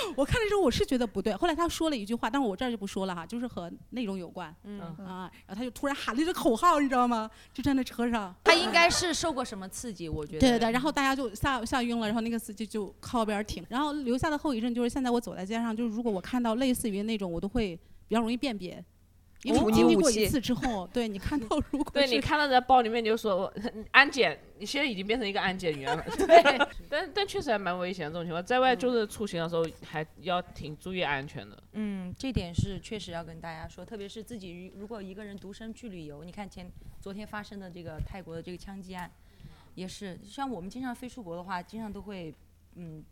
*laughs* 我看的时候我是觉得不对，后来他说了一句话，但是我这儿就不说了哈，就是和内容有关。嗯啊，然后他就突然喊了一个口号，你知道吗？就站在那车上。他应该是受过什么刺激，我觉得。对对对，然后大家就吓吓晕了，然后那个司机就靠边儿停，然后留下的后遗症就是现在我走在街上，就是如果我看到类似于那种，我都会比较容易辨别，因为经历过一次之后，对你看到如果对你看到在包里面，你就说我安检，你现在已经变成一个安检员了。*laughs* 对，*laughs* 但但确实还蛮危险的这种情况，在外就是出行的时候还要挺注意安全的。嗯，这点是确实要跟大家说，特别是自己如果一个人独身去旅游，你看前昨天发生的这个泰国的这个枪击案，也是像我们经常飞出国的话，经常都会嗯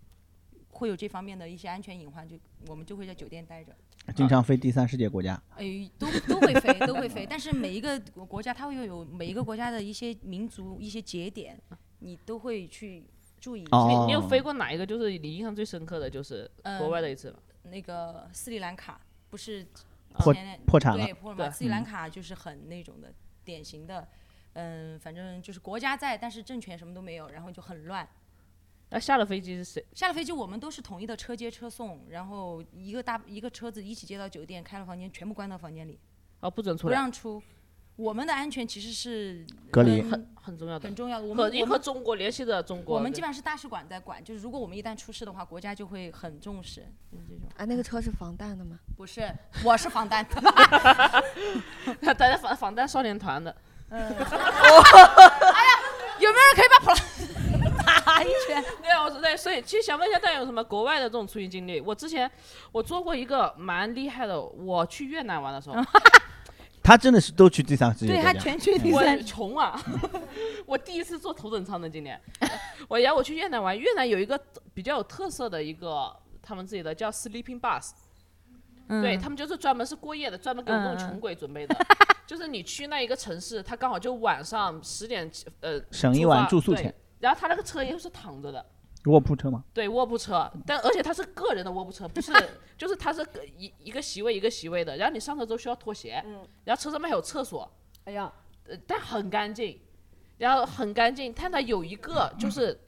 会有这方面的一些安全隐患，就我们就会在酒店待着。经常飞第三世界国家，哎，都都会飞，都会飞，但是每一个国国家它会有每一个国家的一些民族一些节点，你都会去注意一下。你你有飞过哪一个？就是你印象最深刻的，就是国外的一次吗？那个斯里兰卡不是破前破产了对破了斯里兰嗯卡就是很那种的典型的，嗯，反正就是国家在，但是政权什么都没有，然后就很乱。那下了飞机是谁？下了飞机，我们都是统一的车接车送，然后一个大一个车子一起接到酒店，开了房间，全部关到房间里，啊，不准出不，让出。我们的安全其实是隔离跟很很重要的，很重要的。我和你和们我们中国联系的中国，我们基本上是大使馆在管，就是如果我们一旦出事的话，国家就会很重视，就是这种。啊，那个车是防弹的吗？不是，我是防弹的。*laughs* *laughs* 他在防防弹少年团的。嗯，*laughs* 哎呀，有没有人可以把普拉打一拳？对啊，我是对，所以其实想问一下大家有什么国外的这种出行经历？我之前我做过一个蛮厉害的，我去越南玩的时候，*laughs* 他真的是都去第三世界对，他全去第我三。穷啊！*laughs* 我第一次坐头等舱的今年，我然后我去越南玩，越南有一个比较有特色的一个他们自己的叫 sleeping bus，、对他们就是专门是过夜的，专门给我们穷鬼准备的。*laughs* 就是你去那一个城市，他刚好就晚上十点呃省一晚住宿钱然后他那个车又是躺着的，卧铺车吗？对卧铺车，但而且他是个人的卧铺车，不是，*laughs* 就是他是个一一个席位一个席位的，然后你上车之后需要脱鞋，然后车上面还有厕所，哎呀，呃，但很干净，然后很干净，但它有一个 *laughs* 就是。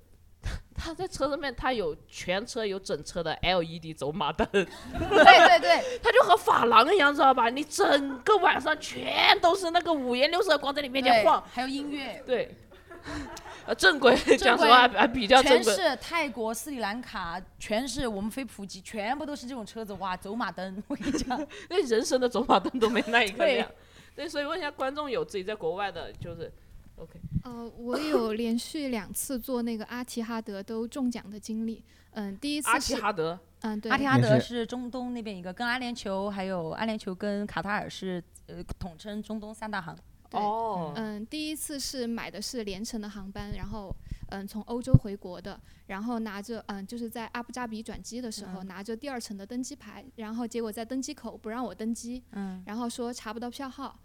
他在车上面，他有全车有整车的 LED 走马灯，对对对，*laughs* 他就和发廊一样，知道吧？你整个晚上全都是那个五颜六色的光在你面前对晃，还有音乐。对，*laughs* 呃，正规正讲实规话还比较正规，全是泰国、斯里兰卡，全是我们飞普吉，全部都是这种车子，哇，走马灯，*laughs* 我跟你讲，*laughs* 那人生的走马灯都没那一个亮。对，所以问一下观众，有自己在国外的，就是，OK，呃，我有连续两次做那个阿提哈德都中奖的经历。嗯，第一次阿是提哈德，嗯，对，阿提哈德是中东那边一个，跟阿联酋还有阿联酋跟卡塔尔是呃统称中东三大行。对哦，嗯，第一次是买的是连程的航班，然后嗯从欧洲回国的，然后拿着嗯就是在阿布扎比转机的时候、嗯拿着第二层的登机牌，然后结果在登机口不让我登机，嗯，然后说查不到票号，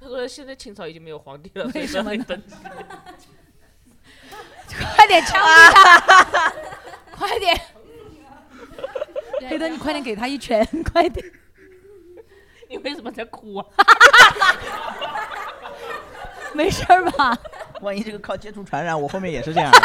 他说现在清朝已经没有皇帝了，为什么。*laughs* 快点枪毙他！快点，黑灯，你快点给他一拳，*laughs* 快点！*laughs* 你为什么在哭啊？*laughs* 没事儿吧？*laughs* 万一这个靠接触传染，我后面也是这样。*laughs*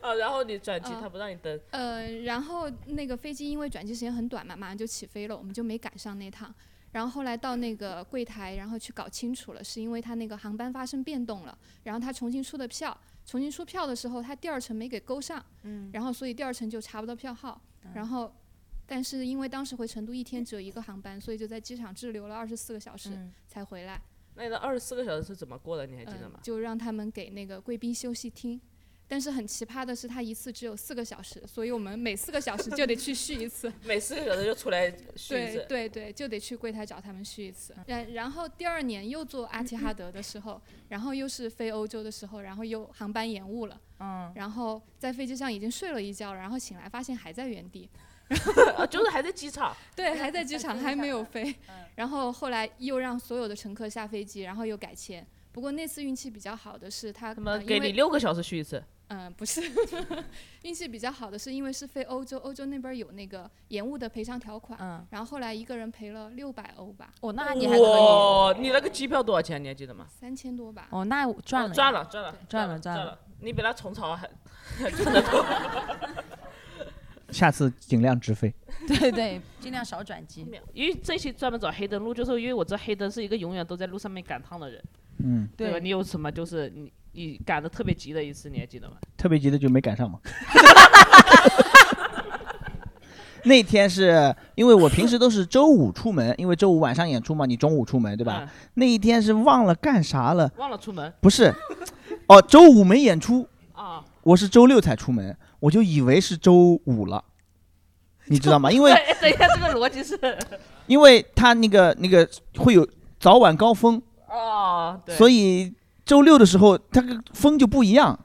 啊，然后你转机，嗯他不让你登。呃，然后那个飞机因为转机时间很短嘛，马上就起飞了，我们就没赶上那趟。然后后来到那个柜台，然后去搞清楚了，是因为他那个航班发生变动了，然后他重新出的票，重新出票的时候，他第二层没给勾上，嗯然后所以第二层就查不到票号，然后。但是因为当时回成都一天只有一个航班，所以就在机场滞留了二十四个小时嗯才回来。那你的二十四个小时是怎么过的？你还记得吗？嗯就让他们给那个贵宾休息厅。但是很奇葩的是，他一次只有四个小时，所以我们每四个小时就得去续一次。*laughs* 每四个小时就出来续一对次。对对，就得去柜台找他们续一次。然然后第二年又做阿提哈德的时候，然后又是飞欧洲的时候，然后又航班延误了，嗯，然后在飞机上已经睡了一觉，然后醒来发现还在原地。*laughs* 啊，就是还在机场。对，还在机场，还没有飞。*laughs* 然后后来又让所有的乘客下飞机，然后又改签。不过那次运气比较好的是他，他们给你六个小时续一次。嗯，不是，*laughs* 运气比较好的是因为是飞欧洲，欧洲那边有那个延误的赔偿条款，嗯，然后后来一个人赔了六百欧吧，哦，那你还可以，哇，你那个机票多少钱？你还记得吗？三千多吧，哦，那赚了呀，赚了，赚了，赚了，赚赚了。你比他虫草还还赚得多。下次尽量直飞。*laughs* 对对，尽量少转机。因为这一期专门找黑灯路，就是因为我知道黑灯是一个永远都在路上面赶趟的人。嗯，对吧？你有什么就是你你赶的特别急的一次，你还记得吗？特别急的就没赶上嘛。*laughs* 那天是因为我平时都是周五出门，因为周五晚上演出嘛，你中午出门对吧？嗯那一天是忘了干啥了，忘了出门不是，哦，周五没演出，啊？我是周六才出门，我就以为是周五了，*laughs* 你知道吗？因为对，等一下，这个逻辑是 *laughs* 因为他那个那个会有早晚高峰，哦，对，所以周六的时候它个风就不一样，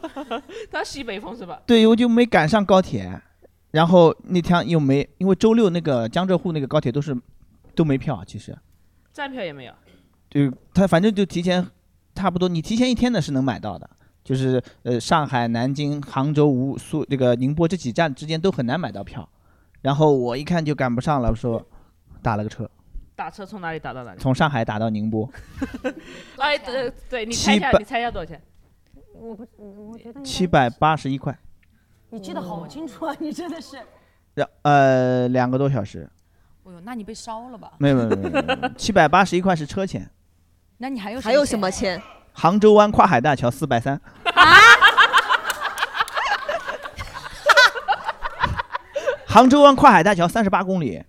*laughs* 他西北风是吧？对，我就没赶上高铁，然后那天又没，因为周六那个江浙沪那个高铁都是都没票，其实，站票也没有。就他反正就提前差不多，你提前一天的是能买到的，就是呃上海、南京、杭州、吴苏这个宁波这几站之间都很难买到票，然后我一看就赶不上了，说打了个车，打车从哪里打到哪里？从上海打到宁波，*laughs* 哎，对对，你猜一下，你猜一下多少钱？我不，我觉得七百八十一块，你记得好清楚啊！你真的是，然呃两个多小时，哎呦，那你被烧了吧？没有没有没有没有，七百八十一块是车钱，*laughs* 那你还有还有什么钱？杭州湾跨海大桥四百三。杭州湾跨海大桥三十八公里，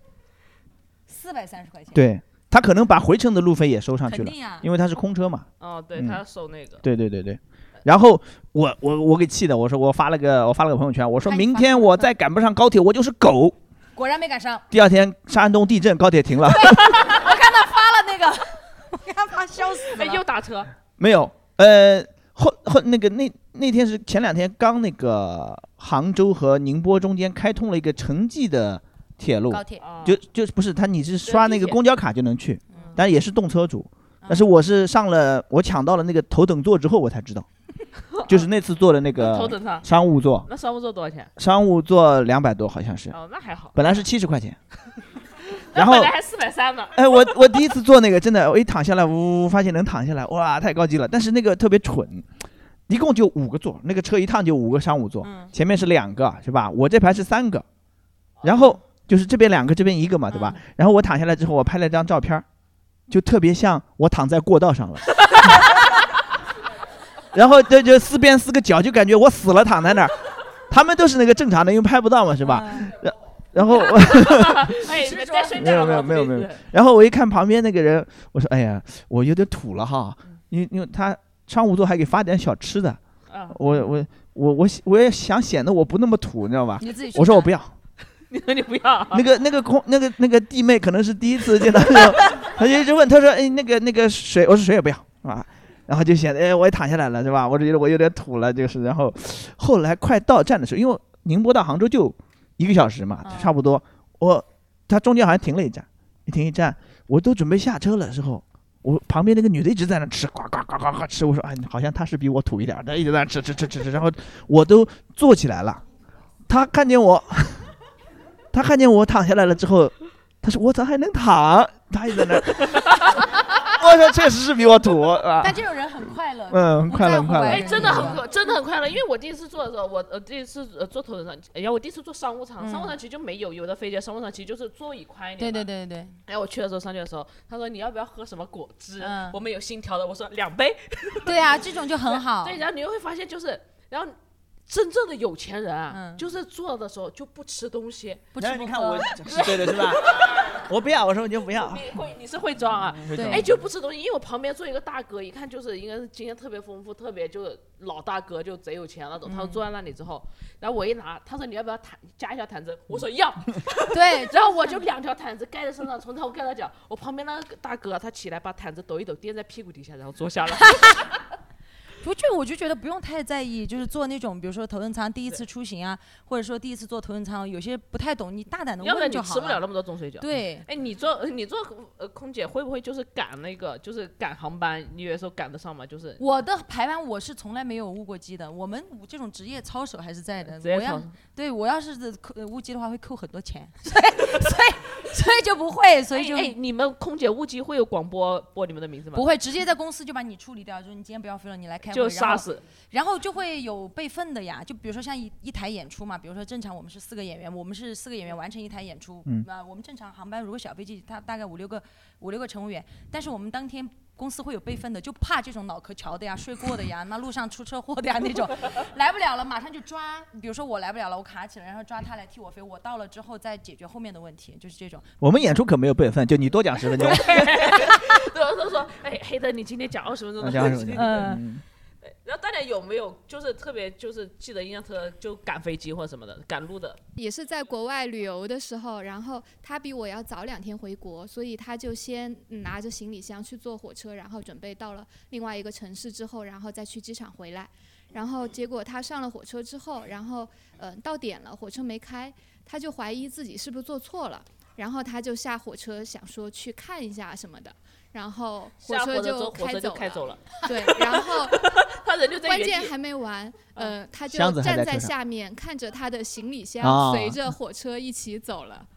四百三十块钱。对他可能把回程的路费也收上去了肯定呀，因为他是空车嘛。哦，对嗯他收那个。对对对对，然后我我我给气的，我说我发了个我发了个朋友圈，我说明天我再赶不上高铁，我就是狗。果然没赶上。第二天山东地震，高铁停了，*laughs* 我看他发了那个，*laughs* 我看他发笑死哎，了。又打车。没有。呃，后后那个那那天是前两天刚那个杭州和宁波中间开通了一个城际的铁路，高铁就就不是他你是刷那个公交卡就能去，嗯但也是动车组。但是我是上了我抢到了那个头等座之后我才知道，*laughs* 就是那次坐的那个头等舱商务座，那商务座多少钱？商务座两百多好像是，哦，那还好。本来是七十块钱。*laughs* 那然后本来还四百三呢。哎，我我第一次坐那个，真的，我一躺下来，呜，发现能躺下来，哇，太高级了。但是那个特别蠢，一共就五个座，那个车一趟就五个商务座，嗯前面是两个，是吧？我这排是三个，然后就是这边两个，这边一个嘛，对吧？嗯然后我躺下来之后，我拍了张照片，就特别像我躺在过道上了。*laughs* 然后就就四边四个角，就感觉我死了躺在那儿。他们都是那个正常的，因为拍不到嘛，是吧？然然后 *laughs* 没有没有没有没有对。然后我一看旁边那个人，我说：“哎呀，我有点土了哈，嗯因为因为他商务座还给发点小吃的，啊我我我我我也想显得我不那么土，你知道吧你自己？我说我不要，你说你不要。*laughs* 那个那个空那个那个弟妹可能是第一次见到那种，她就一直问，她说：哎那个那个水，我说水也不要啊。”然后就显得哎，我也躺下来了，是吧？我就觉得我有点土了，就是。然后后来快到站的时候，因为宁波到杭州就一个小时嘛，差不多。我他中间好像停了一站，一停一站，我都准备下车了时候，我旁边那个女的一直在那吃，呱呱呱呱呱吃。我说哎，好像她是比我土一点，她一直在那吃吃吃吃吃。然后我都坐起来了，她看见我，她看见我躺下来了之后，她说我咋还能躺？她也在那确实是比我土啊。但这种人很快乐。嗯很快乐快乐哎，真的很快，真的很快乐。因为我第一次坐的时候，我呃第一次呃坐头等舱，哎呀，我第一次坐商务舱，嗯商务舱其实就没有，有的飞机商务舱其实就是座椅宽一点。对对对对。哎，我去的时候上去的时候，他说你要不要喝什么果汁？嗯我们有心调的，我说两杯。对啊，这种就很好。*laughs* 对，然后你又会发现就是，然后真正的有钱人啊，嗯就是坐的时候就不吃东西，不吃不喝是对的是吧？*laughs* 我不要，我说你就不要。你会你是会装啊哎，就不吃东西，因为我旁边坐一个大哥，一看就是应该是经验特别丰富，特别就是老大哥，就贼有钱那种。他说嗯坐在那里之后，然后我一拿，他说你要不要毯加一下毯子？我说要。*laughs* *laughs* 对，然后我就两条毯子盖在身上，从头盖到脚。我旁边那个大哥他起来把毯子抖一抖，垫在屁股底下，然后坐下了。我就我就觉得不用太在意，就是坐那种比如说头等舱第一次出行啊，或者说第一次坐头等舱，有些不太懂，你大胆的要不然你问就好吃不了那么多中水饺。对，哎，你做你做呃空姐会不会就是赶那个就是赶航班？你有时候赶得上吗？就是我的排班我是从来没有误过机的，我们这种职业操守还是在的。我要职业操守对我要是扣呃误机的话会扣很多钱，*laughs* 所以所以所以就不会，所以就哎哎，你们空姐误机会有广播播你们的名字吗？不会直接在公司就把你处理掉，就是你今天不要飞了，你来开会，就杀死。然后就会有备份的呀，就比如说像一一台演出嘛，比如说正常我们是四个演员，我们是四个演员完成一台演出，嗯啊、我们正常航班如果小飞机它大概五六个五六个乘务员，但是我们当天。公司会有备份的，就怕这种脑壳桥的呀、睡过的呀、那路上出车祸的呀那种，*laughs* 来不了了马上就抓。比如说我来不了了，我卡起来，然后抓他来替我飞。我到了之后再解决后面的问题，就是这种。我们演出可没有备份，就你多讲十分钟。对，*laughs* *laughs* 我都说，哎，黑的，你今天讲二十分钟讲二十分钟嗯嗯。然后大家有没有就是特别就是记得印象特就赶飞机或者什么的赶路的？也是在国外旅游的时候，然后他比我要早两天回国，所以他就先嗯拿着行李箱去坐火车，然后准备到了另外一个城市之后，然后再去机场回来。然后结果他上了火车之后，然后嗯、呃到点了，火车没开，他就怀疑自己是不是坐错了，然后他就下火车想说去看一下什么的，然后火车就开走了。对，然后他人就在原地。关键还没完，呃，他就站在下面看着他的行李箱哦随着火车一起走了。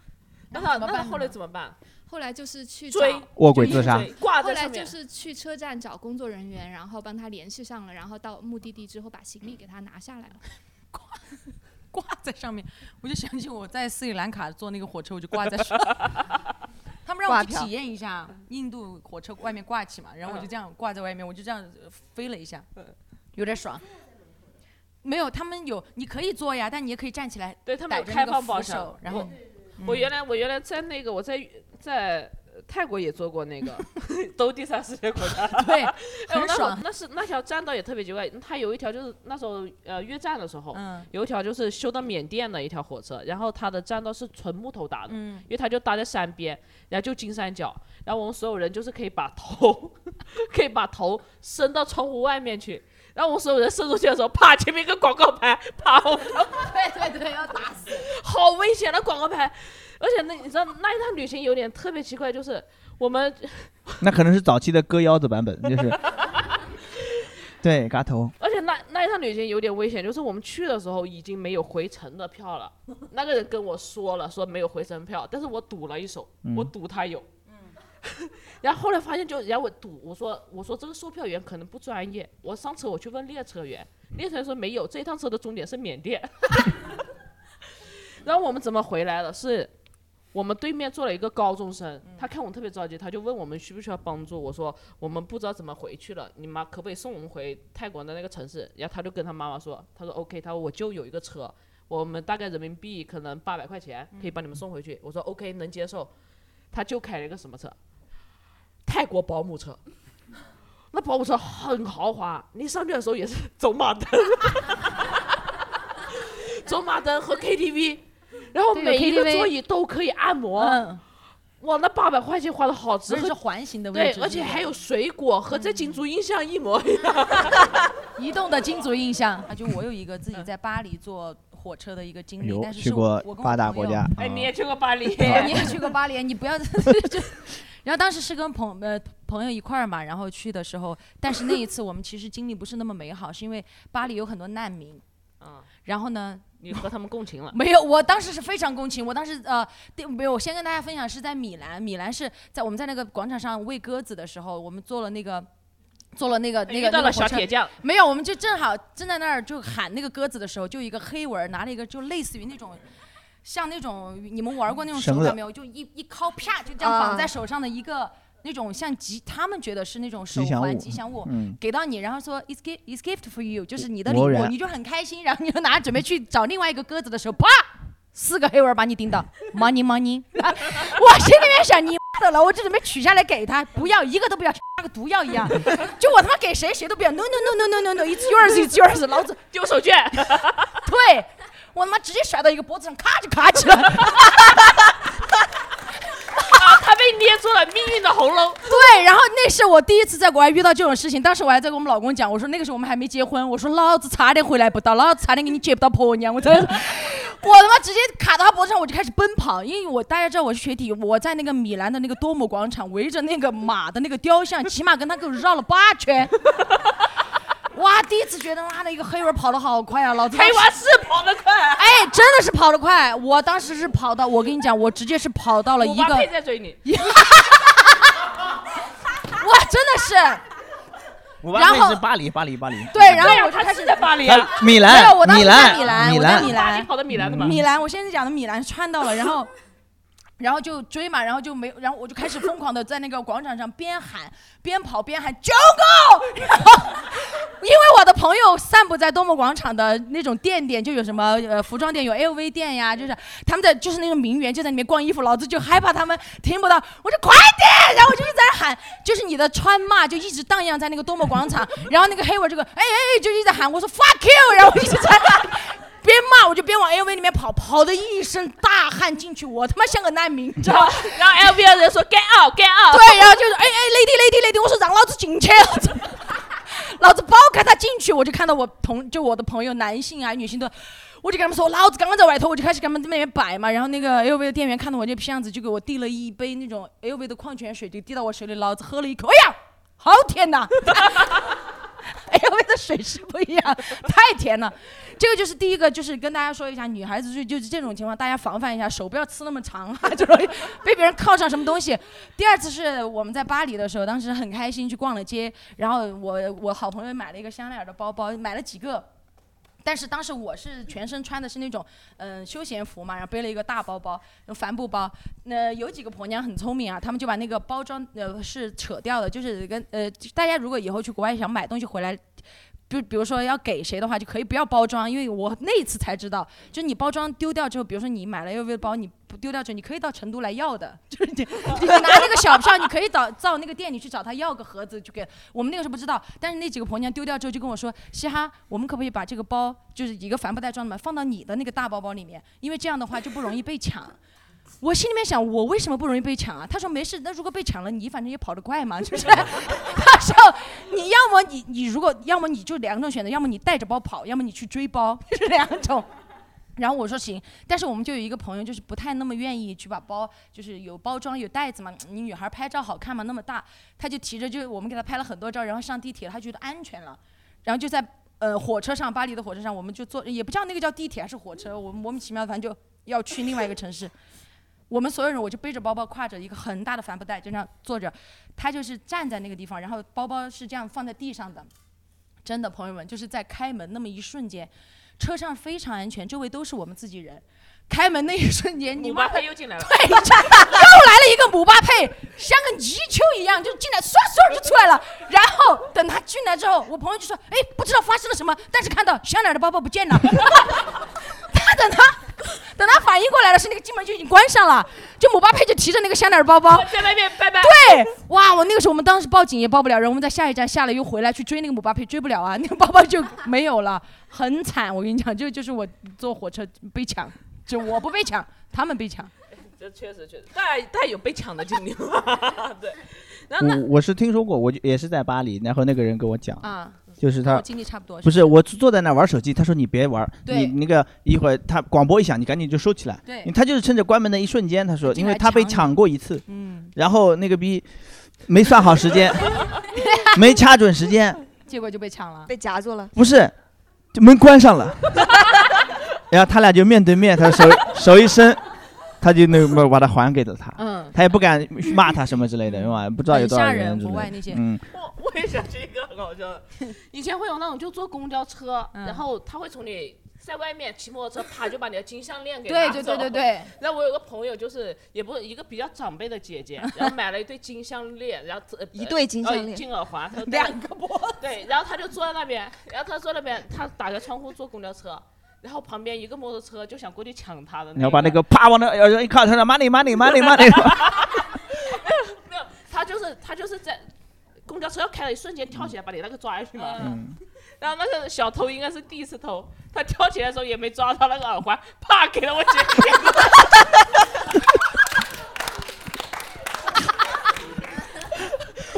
那他那他后来怎么办？后来就是去追。找卧轨自杀追。挂后来就。是去车站找工作人员，然后帮他联系上了，然后到目的地之后把行李给他拿下来了。*laughs* 挂在上面，我就想起我在斯里兰卡坐那个火车，我就挂在上面。*laughs* 他们让我去体验一下印度火车外面挂起嘛，然后我就这样挂在外面，我就这样呃飞了一下，有点爽。没有，他们有，你可以坐呀，但你也可以站起来，对他们有开那个扶手然后我我原来我原来在那个我在在泰国也做过那个，都第三世界国家。*laughs* 对很爽那是那条栈道也特别奇怪，它有一条就是那时候呃越战的时候，嗯有一条就是修到缅甸的一条火车，然后它的栈道是纯木头搭的，嗯因为它就搭在山边，然后就金三角，然后我们所有人就是可以把头 *laughs* 可以把头伸到窗户外面去。然后我们所有人伸出去的时候，啪，前面一个广告牌，啪，我 *laughs* 对对对，要打死。好危险的广告牌，而且那你知道那一趟旅行有点特别奇怪，就是我们 *laughs* 那可能是早期的割腰子版本，就是 *laughs* 对嘎头。而且那那一趟旅行有点危险，就是我们去的时候已经没有回程的票了。那个人跟我说了，说没有回程票，但是我赌了一手，嗯我赌他有。*laughs* 然后后来发现就，然后我赌，我说我说这个售票员可能不专业，我上车我去问列车员，列车员说没有，这趟车的终点是缅甸。*laughs* 然后我们怎么回来了？是我们对面坐了一个高中生，他看我特别着急，他就问我们需不需要帮助。我说我们不知道怎么回去了，你妈可不可以送我们回泰国的那个城市？然后他就跟他妈妈说，他说 OK，他说我就有一个车，我们大概人民币可能八百块钱可以帮你们送回去。我说 OK，能接受。他就开了一个什么车？泰国保姆车。那保姆车很豪华，你上去的时候也是 *laughs* 走马灯，*laughs* 走马灯和 KTV，然后每一个座椅都可以按摩。嗯哇，那八百块钱花的好值，和而且是环形的位对置，而且还有水果，和这金足印象一模一样。*laughs* 移动的金族印象。啊，就我有一个自己在巴黎坐火车的一个经历，有但是是去过我我跟我发达国家哎，你也去过巴黎？你也去过巴黎，你不要就。然后当时是跟朋呃朋友一块儿嘛，然后去的时候，但是那一次我们其实经历不是那么美好，是因为巴黎有很多难民。嗯，然后呢，你和他们共情了？没有，我当时是非常共情。我当时呃，对没有，我先跟大家分享是在米兰，米兰是在我们在那个广场上喂鸽子的时候，我们做了那个。做了那个那个小铁匠没有，我们就正好正在那儿就喊那个鸽子的时候，就一个黑纹儿拿了一个就类似于那种，像那种你们玩过那种手绳子感没有？就一一敲啪就这样绑在手上的一个。那种像吉，他们觉得是那种手环吉祥物祥物，嗯给到你，然后说 is gift is gift for you，就是你的礼物，你就很开心，然后你就拿准备去找另外一个鸽子的时候，啪，四个黑娃儿把你盯到，money money，*laughs* 我心里面想你妈的了，我就准备取下来给他，不要一个都不要，像个毒药一样，就我他妈给谁谁都不要，no no no no no no no，it's yours it's yours，老子丢手绢，*laughs* 对我他妈直接甩到一个脖子上，咔就卡起来。*laughs* 啊，他被捏住了，命运的喉咙。*laughs* 对，然后那是我第一次在国外遇到这种事情，当时我还在跟我们老公讲，我说那个时候我们还没结婚，我说老子差点回来不到，老子差点给你接不到婆娘，我真的，我他妈直接卡到他脖子上，我就开始奔跑，因为我大家知道我是学体育，我在那个米兰的那个多姆广场围着那个马的那个雕像，起码跟他给我绕了八圈。哇！第一次觉得妈的一个黑娃跑得好快啊，老子黑娃是跑得快，哎，真的是跑得快。我当时是跑到，我跟你讲，我直接是跑到了一个，在追你。哇，真的是。然后巴黎，巴黎，巴黎。对，然后我就开始在巴黎啊米兰没有，我当时在米兰米兰，我在米兰米兰，你跑到米兰的吗？米兰，我现在讲的米兰串到了，然后。然后就追嘛，然后就没，然后我就开始疯狂的在那个广场上边喊 *laughs* 边跑边喊 Jungle，然后因为我的朋友散布在多姆广场的那种店点，就有什么呃服装店，有 LV 店呀，就是他们在就是那种名媛就在里面逛衣服，老子就害怕他们听不到，我说快点，然后我就一直在那喊，*laughs* 就是你的穿嘛就一直荡漾在那个多姆广场，*laughs* 然后那个黑我这个哎哎就一直在喊，我说 fuck you，然后我一直在喊。边骂我就边往 LV 里面跑，跑的一身大汗进去，我他妈像个难民，你知道吗？然后 LV 的人说 get out get out，对，然后就是哎哎，lady lady lady，我说让老子进去，老子包开他进去，我就看到我同就我的朋友男性啊女性都。我就跟他们说，老子刚刚在外头，我就开始跟他们在那边摆嘛。然后那个 *laughs* LV 的店员看到我这批样子，就给我递了一杯那种 LV 的矿泉水，就递到我手里，老子喝了一口，哎呀，好甜呐！LV 的水是不一样，太甜了。这个就是第一个，就是跟大家说一下，女孩子就就是这种情况，大家防范一下，手不要呲那么长啊，就容易 *laughs* 被别人靠上什么东西。第二次是我们在巴黎的时候，当时很开心去逛了街，然后我我好朋友买了一个香奈儿的包包，买了几个。但是当时我是全身穿的是那种嗯、休闲服嘛，然后背了一个大包包，帆布包。那有几个婆娘很聪明啊，她们就把那个包装呃是扯掉的，就是跟呃大家如果以后去国外想买东西回来。就比如说要给谁的话，就可以不要包装，因为我那一次才知道，就你包装丢掉之后，比如说你买了 LV 包，你不丢掉之后，你可以到成都来要的，*laughs* 就是你你拿那个小票，你可以到到那个店里去找他要个盒子，就给我们那个时候不知道，但是那几个婆娘丢掉之后就跟我说，嘻哈，我们可不可以把这个包就是一个帆布袋装的嘛，放到你的那个大包包里面，因为这样的话就不容易被抢。我心里面想，我为什么不容易被抢啊？他说没事，那如果被抢了，你反正也跑得快嘛，*laughs* 就是。*laughs* 他说你要么你你如果要么你就两种选择，要么你带着包跑，要么你去追包，*laughs* 就是两种。然后我说行，但是我们就有一个朋友，就是不太那么愿意去把包，就是有包装有袋子嘛，你女孩拍照好看嘛，那么大，他就提着，就我们给他拍了很多照，然后上地铁，他觉得安全了，然后就在呃火车上，巴黎的火车上，我们就坐，也不知道那个叫地铁还是火车，我们莫名其妙，反正就要去另外一个城市。我们所有人，我就背着包包，挎着一个很大的帆布袋，就这样坐着。他就是站在那个地方，然后包包是这样放在地上的。真的，朋友们，就是在开门那么一瞬间，车上非常安全，周围都是我们自己人。开门那一瞬间，你妈的佩又进来了。对，又来了一个姆巴佩，像个泥鳅一样就进来，唰唰就出来了。然后等他进来之后，我朋友就说：“哎，不知道发生了什么，但是看到香奈儿的包包不见了。*laughs* ”他等他 *laughs* 等他反应过来了，是那个进门就已经关上了，就姆巴佩就提着那个香奈儿包包在外面拜拜。对，哇，我那个时候我们当时报警也报不了人，我们在下一站下了又回来去追那个姆巴佩，追不了啊，那个包包就没有了，很惨。我跟你讲，就就是我坐火车被抢，就我不被抢，他们被抢。这确实确实，大家大家有被抢的经历吗？*laughs* 对，然后那我我是听说过，我就也是在巴黎，然后那个人跟我讲，啊，就是他经历差不多不是我坐在那玩手机，他说你别玩，你那个一会儿他广播一响，你赶紧就收起来。对他就是趁着关门的一瞬间，他说，因为他被抢过一次，嗯，然后那个逼没算好时间，*laughs* 没掐准时间，*laughs* 结果就被抢了，被夹住了。不是，就门关上了，*laughs* 然后他俩就面对面，他手手一伸，他就那个把它还给了他，嗯他也不敢骂他什么之类的，是吧？*laughs* 不知道有多少很吓人人之类的国外那些嗯，我我也想起一个很好笑的，*laughs* 以前会有那种就坐公交车，嗯然后他会从你在外面骑摩托车，啪就把你的金项链给对拿走对对对对。*laughs* 然后我有个朋友，就是也不是一个比较长辈的姐姐，然后买了一对金项链，然后呃一对金项呃链金耳环，她两个脖子对，然后他就坐在那边，然后他坐那边，他打开窗户坐公交车，然后旁边一个摩托车就想过去抢他的，你要把那个啪往那，呃，一看，他说 money money money money，没有，没有，他就是他就是在公交车要开的一瞬间跳起来把你那个抓下去嘛。然后那个小偷应该是第一次偷，他跳起来的时候也没抓到那个耳环，啪给了我，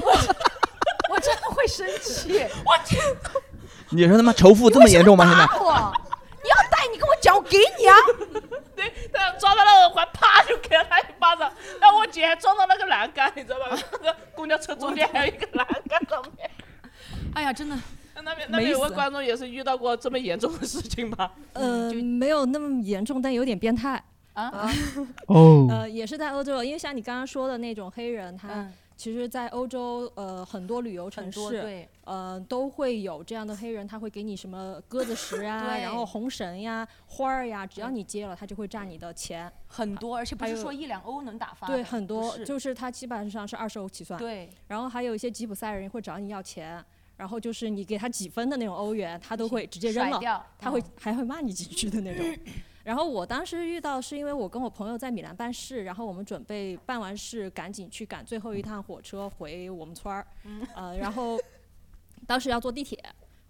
我 *laughs* 我真的会生气，我天，你说他妈仇富这么严重吗？现在。要带你跟我讲，我给你啊。*laughs* 对，他抓到那个耳环，啪就给了他一巴掌。然后我姐还撞到那个栏杆，你知道吧？*laughs* 那个公交车中间还有一个栏杆上面。哎呀，真的。那边那边有位观众也是遇到过这么严重的事情吧？*laughs* 呃，没有那么严重，但有点变态啊。哦呃，也是在欧洲，因为像你刚刚说的那种黑人，他其实，在欧洲呃很多旅游城市，对，呃都会有这样的黑人，他会给你什么鸽子食啊，对然后红绳呀、花儿呀，只要你接了，他就会占你的钱。很多，而且不是说一两欧能打发。对，很多就是他基本上是二十欧起算。对，然后还有一些吉普赛人会找你要钱，然后就是你给他几分的那种欧元，他都会直接扔了，他会嗯还会骂你几句的那种。*laughs* 然后我当时遇到是因为我跟我朋友在米兰办事，然后我们准备办完事赶紧去赶最后一趟火车回我们村儿，呃，然后当时要坐地铁，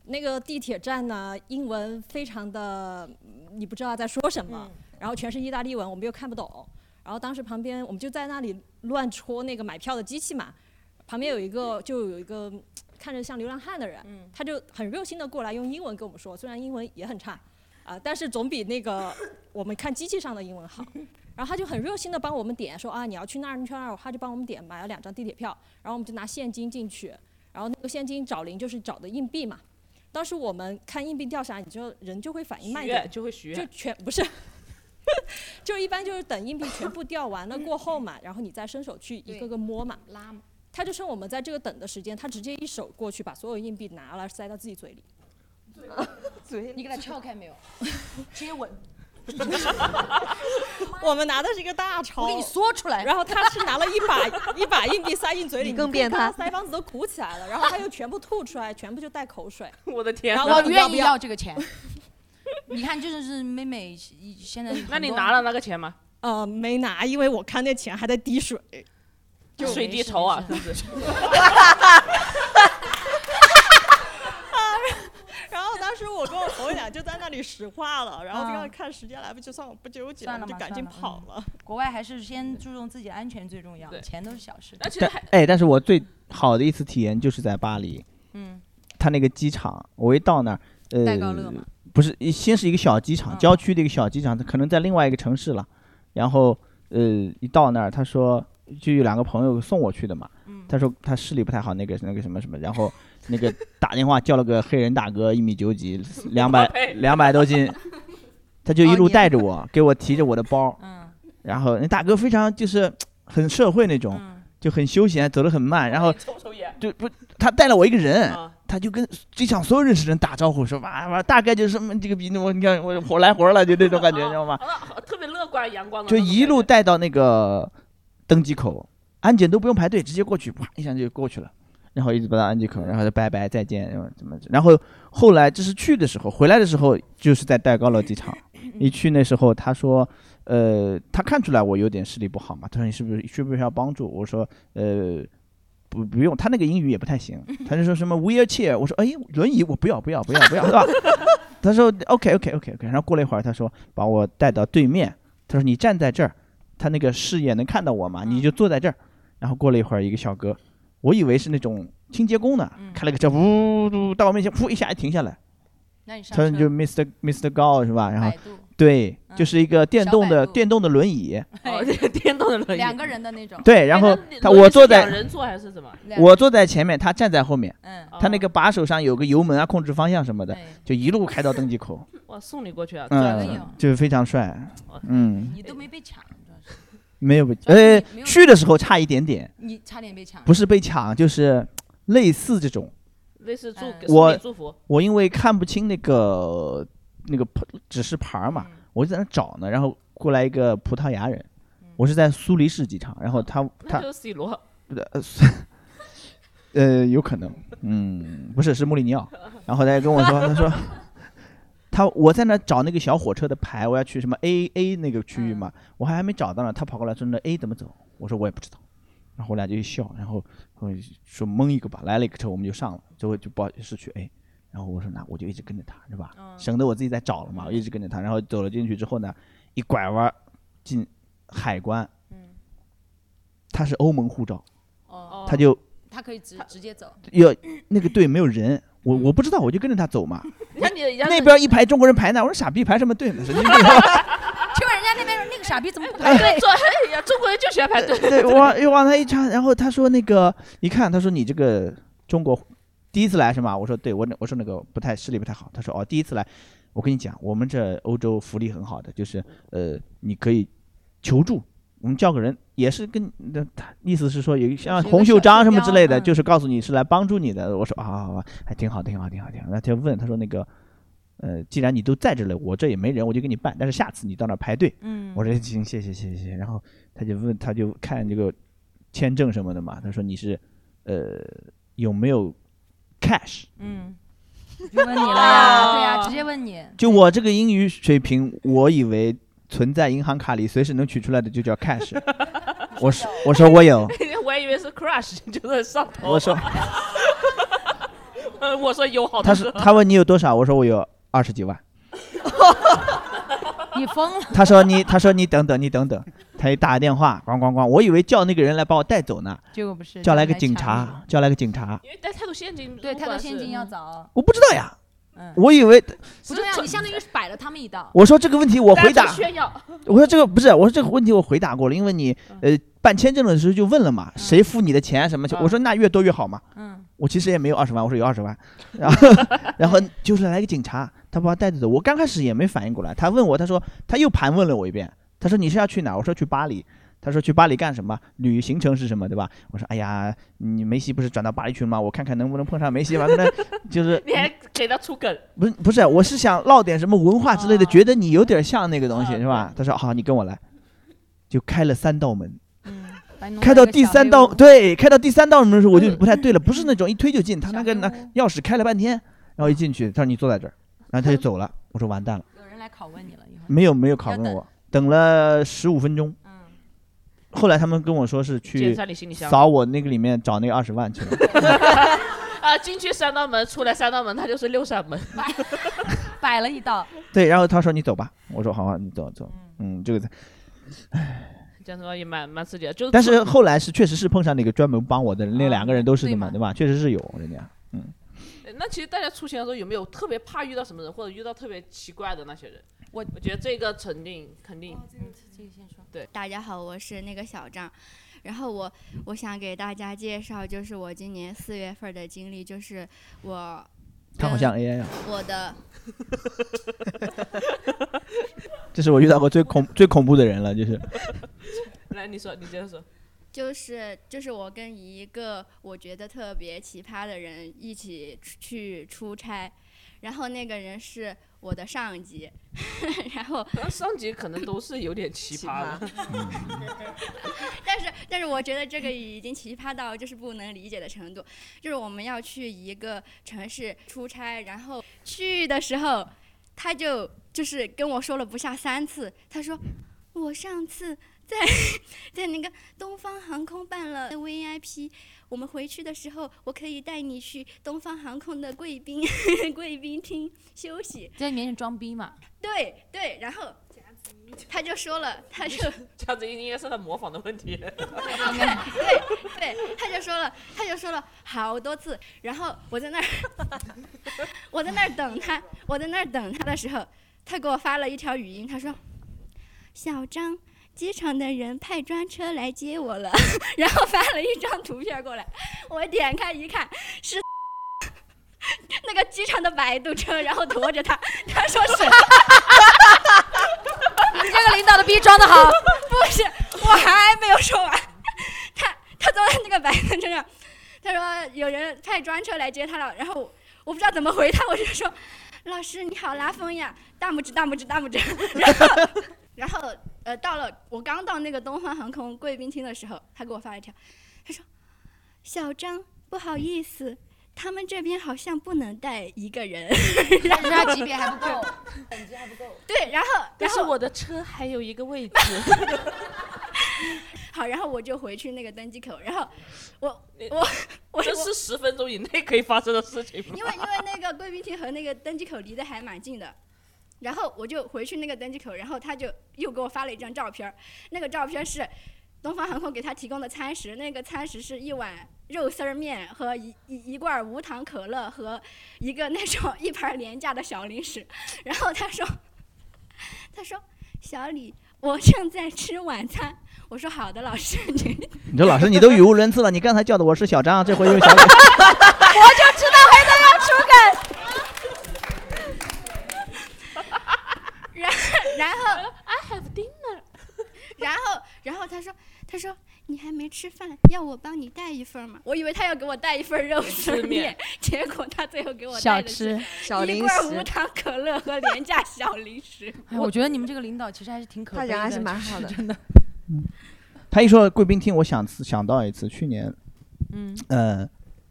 那个地铁站呢英文非常的嗯你不知道在说什么，然后全是意大利文，我们又看不懂。然后当时旁边我们就在那里乱戳那个买票的机器嘛，旁边有一个就有一个嗯看着像流浪汉的人，他就很热心的过来用英文跟我们说，虽然英文也很差，啊、但是总比那个我们看机器上的英文好。*laughs* 然后他就很热心的帮我们点，说啊你要去那儿你去那儿，他就帮我们点买了两张地铁票，然后我们就拿现金进去，然后那个现金找零就是找的硬币嘛。当时我们看硬币掉下来，你就人就会反应慢一点，就会许愿就全不是，*laughs* 就一般就是等硬币全部掉完了过后嘛，然后你再伸手去一个个摸嘛。拉嘛。他就趁我们在这个等的时间，他直接一手过去把所有硬币拿了塞到自己嘴里。*laughs* 嘴，你给他撬开没有？*laughs* 接吻。*laughs* 我们拿的是一个大钞，我给你说出来然后他是拿了一把一把硬币塞进嘴里，你更变态腮帮子都鼓起来了，然后他又全部吐出来，全部就带口水。我的天然后我愿意要不要这个钱。你看，就是是妹妹现在。那你拿了那个钱吗？呃，没拿，因为我看那钱还在滴水。就水滴筹啊，是不是？然后当时我跟我朋友俩就在那里石化了，然后就嗯要看时间来不及，算了，不纠结了，就赶紧跑了。嗯国外还是先注重自己安全最重要，钱都是小事。而且但哎，但是我最好的一次体验就是在巴黎，嗯，他那个机场，我一到那儿，呃戴高乐嘛，不是，先是一个小机场，郊区的一个小机场，它可能在另外一个城市了。然后，呃，一到那儿，他说就有两个朋友送我去的嘛，他说他视力不太好，那个那个什么什么，然后 *laughs* 那个打电话叫了个黑人大哥，一米九几，*laughs* 两百 *laughs* 两百多斤，他就一路带着我，给我提着我的包，然后那大哥非常就是很社会那种，就很休闲，走得很慢，然后就不他带了我一个人，他就跟机场所有认识人打招呼，说哇哇，大概就是什么这个比我你看我活来活了，就那种感觉，你知道吗？啊，特别乐观阳光的就一路带到那个登机口，安检都不用排队，直接过去，啪一下就过去了。然后一直到安检口，然后就拜拜再见，然后怎么？然后后来这是去的时候，回来的时候就是在戴高乐机场。*laughs* 一去那时候，他说，呃，他看出来我有点视力不好嘛，他说你是不是需不需要帮助？我说，呃，不不用，他那个英语也不太行，*laughs* 他就说什么 wheelchair，我说哎，轮椅我不要不要不要不要，是吧？*laughs* 他说 OK OK OK OK，然后过了一会儿，他说把我带到对面，他说你站在这儿，他那个视野能看到我嘛，你就坐在这儿。然后过了一会儿，一个小哥，我以为是那种清洁工呢，开了个车，呜呜到我面前，噗一下停下来。那你上他说你就 Mr. Mr. 高是吧？然后百度对，就是一个电动的电动的轮椅。*laughs* 哦，这个电动的轮椅，两个人的那种。对，然后他我坐在两人坐还是怎么？我坐在前面，他站在后面。嗯他那个把手上有个油门啊，控制方向什么的，就一路开到登机口。*laughs* 哇，送你过去啊，嗯，就是非常帅。嗯，你都没被抢，没有被，呃去的时候差一点点，你差点被抢。不是被抢，就是类似这种。类似祝我祝福，我因为看不清那个那个指示牌儿嘛，嗯。我就在那找呢，然后过来一个葡萄牙人，我是在苏黎世机场，然后他他那就是 C 罗，呃 *laughs* 呃有可能，嗯，不是是穆里尼奥，然后他跟我说，他说他我在那找那个小火车的牌，我要去什么 A A 那个区域嘛，我还还没找到呢，他跑过来说那 A 怎么走，我说我也不知道。然后我俩就一笑，然后说蒙一个吧，来了一个车我们就上了，最后就不好意思去 A，然后我说那我就一直跟着他，是吧？省得我自己再找了嘛，我一直跟着他，然后走了进去之后呢，一拐弯儿进海关，他是欧盟护照，哦。他就他可以直直接走。要那个队没有人，我我不知道，我就跟着他走嘛。*laughs* 那边一排中国人排呢，我说傻逼排什么队呢？神经病！结果人家那边说那个傻逼怎么不排队？呀，中国人就喜欢排队。对，往又往他一插，然后他说那个一看，他说你这个中国第一次来是吗？我说对，我我说那个不太视力不太好。他说哦，第一次来，我跟你讲，我们这欧洲福利很好的，就是呃，你可以求助，我们叫个人，也是跟那他意思是说有像洪秀章什么之类的，就是告诉你是来帮助你的。我说啊，好好好，还挺好，挺好，挺好，挺好。那他就问他说那个。呃，既然你都在这了，我这也没人，我就给你办。但是下次你到那儿排队。嗯我说行，谢谢谢谢谢谢。然后他就问，他就看这个签证什么的嘛。他说你是呃有没有 cash？嗯，就问你了呀，对呀，直接问你。就我这个英语水平，我以为存在银行卡里随时能取出来的就叫 cash。*laughs* 我说我说我有，*laughs* 我还以为是 crush，就是上头。我说呃，*laughs* 我说有好多。他说他问你有多少，我说我有二十几万。你疯了？他说你他说你等等你等等，他一打电话咣咣咣，我以为叫那个人来把我带走呢，结果不是叫来个警察，叫来个警察，因为带太多现金，对，太多现金要找。我不知道呀，嗯我以为不是呀，你相当于是摆了他们一道。我说这个问题我回答炫耀。我说这个不是，我说这个问题我回答过了，因为你呃办签证的时候就问了嘛，谁付你的钱什么？我说那越多越好嘛。嗯，我其实也没有二十万，我说有二十万，*laughs* 然后然后就是来个警察，他把我带着走，我刚开始也没反应过来，他问我，他说他又盘问了我一遍，他说你是要去哪？我说去巴黎。他说去巴黎干什么？旅行程是什么，对吧？我说哎呀，你梅西不是转到巴黎去了吗？我看看能不能碰上梅西吧。跟他 *laughs* 就是 *laughs* 你还给他出梗，不是不是，我是想唠点什么文化之类的，觉得你有点像那个东西，是吧？他说好，你跟我来，就开了三道门，开到第三道，对，开到第三道门的时候我就不太对了，不是那种一推就进，他那个拿钥匙开了半天，然后一进去，他说你坐在这儿，然后他就走了，我说完蛋了，有人来拷问你了，没有没有拷问我，等了十五分钟。后来他们跟我说是去检查你行李箱扫我那个里面找那个二十万去了。*laughs* 啊，进去三道门，出来三道门，他就是六扇门。*laughs* 摆了一道。对，然后他说你走吧，我说好啊，你走走，嗯，这个，这样子也蛮蛮刺激的，就是。但是后来是确实是碰上那个专门帮我的人，那啊两个人都是的嘛，对吧？确实是有人家，嗯，呃那其实大家出行的时候有没有特别怕遇到什么人，或者遇到特别奇怪的那些人？我我觉得这个肯定肯定。这个先说。对，大家好，我是那个小张，然后我我想给大家介绍，就是我今年四月份的经历，就是我他好像 AI 啊，我的 *laughs* 这是我遇到过最恐最恐怖的人了，就是 *laughs* 来，你说，你接着说。就是就是我跟一个我觉得特别奇葩的人一起去出差，然后那个人是我的上级，*laughs* 然后上级可能都是有点奇葩的。*laughs* 但是但是我觉得这个已经奇葩到就是不能理解的程度，就是我们要去一个城市出差，然后去的时候，他就就是跟我说了不下三次，他说我上次在在那个东方航空办了 VIP，我们回去的时候，我可以带你去东方航空的贵宾 *laughs* 贵宾厅休息。在里面前装逼嘛？对对，然后他就说了，他就这样子应该是他模仿的问题。*laughs* 对对，他就说了，他就说了好多次，然后我在那儿，*laughs* 我在那儿等他，我在那儿等他的时候，他给我发了一条语音，他说：“小张，机场的人派专车来接我了。*laughs* ”然后发了一张图片过来，我点开一看是。*laughs* 那个机场的摆渡车，然后驮着他，他说是，你这个领导的逼装的好。*laughs* 不是，我还没有说完。他他坐在那个摆渡车上，他说有人派专车来接他了，然后我不知道怎么回他，我就说老师你好拉风呀，大拇指大拇指大拇指。然后然后呃到了我刚到那个东方航空贵宾厅的时候，他给我发了一条，他说小张不好意思。他们这边好像不能带一个人，*laughs* 但是他级别还不够，*laughs* 等级还不够。对，然后但是然后我的车还有一个位置。*laughs* 好，然后我就回去那个登机口，然后我我我这是十分钟以内可以发生的事情吗？因为因为那个贵宾厅和那个登机口离得还蛮近的，然后我就回去那个登机口，然后他就又给我发了一张照片儿，那个照片是东方航空给他提供的餐食，那个餐食是一碗肉丝儿面和一一一罐无糖可乐和一个那种一盘廉价的小零食。*laughs* 然后他说，他说小李，我正在吃晚餐。我说好的，老师 *laughs* 你。你说老师，你都语无伦次了，你刚才叫的我是小张，这回又是小李。*laughs* 我就知道黑豆要出然然后 I have dinner，*laughs* 然后然后他说他说你还没吃饭，要我帮你带一份吗？我以为他要给我带一份肉丝面面，结果他最后给我带的是吃小一零食罐无糖可乐和廉价小零食。哎，我觉得你们这个领导其实还是挺可悲的，他人还是蛮好的真的。他一说贵宾厅，我想想到一次，去年，嗯呃，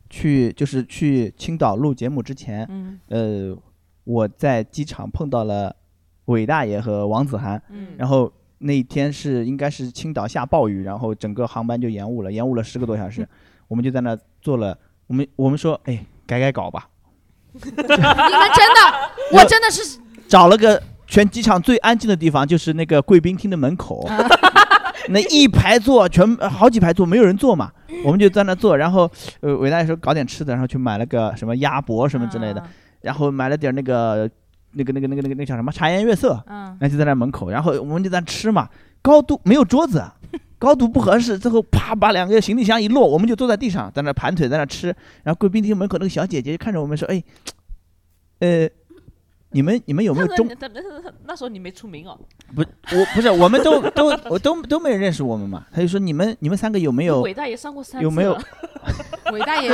去就是去青岛录节目之前，嗯呃，我在机场碰到了韦大爷和王子涵，嗯。然后那一天是应该是青岛下暴雨，然后整个航班就延误了，延误了十个多小时，*laughs* 我们就在那坐了，我们我们说，哎，改改稿吧，*laughs* 你们真的，*laughs* 我真的是找了个全机场最安静的地方，就是那个贵宾厅的门口，那一排座，全呃好几排座，没有人坐嘛，我们就在那坐，然后呃，伟大爷说搞点吃的，然后去买了个什么鸭脖什么之类的，然后买了点那个那个那个那个那个那个叫什么茶颜悦色，嗯那就在那门口，然后我们就在那吃嘛，高度没有桌子。*laughs* 高度不合适，最后啪把两个行李箱一落，我们就坐在地上，在那盘腿，在那吃。然后贵宾厅门口那个小姐姐就看着我们说：“哎，呃，你们你们有没有中那时候你没出名哦，不，我不是，我们都都我都都没人认识我们嘛。他就说你们你们三个有没有伟大爷上过三次有没有？*laughs* 伟大爷，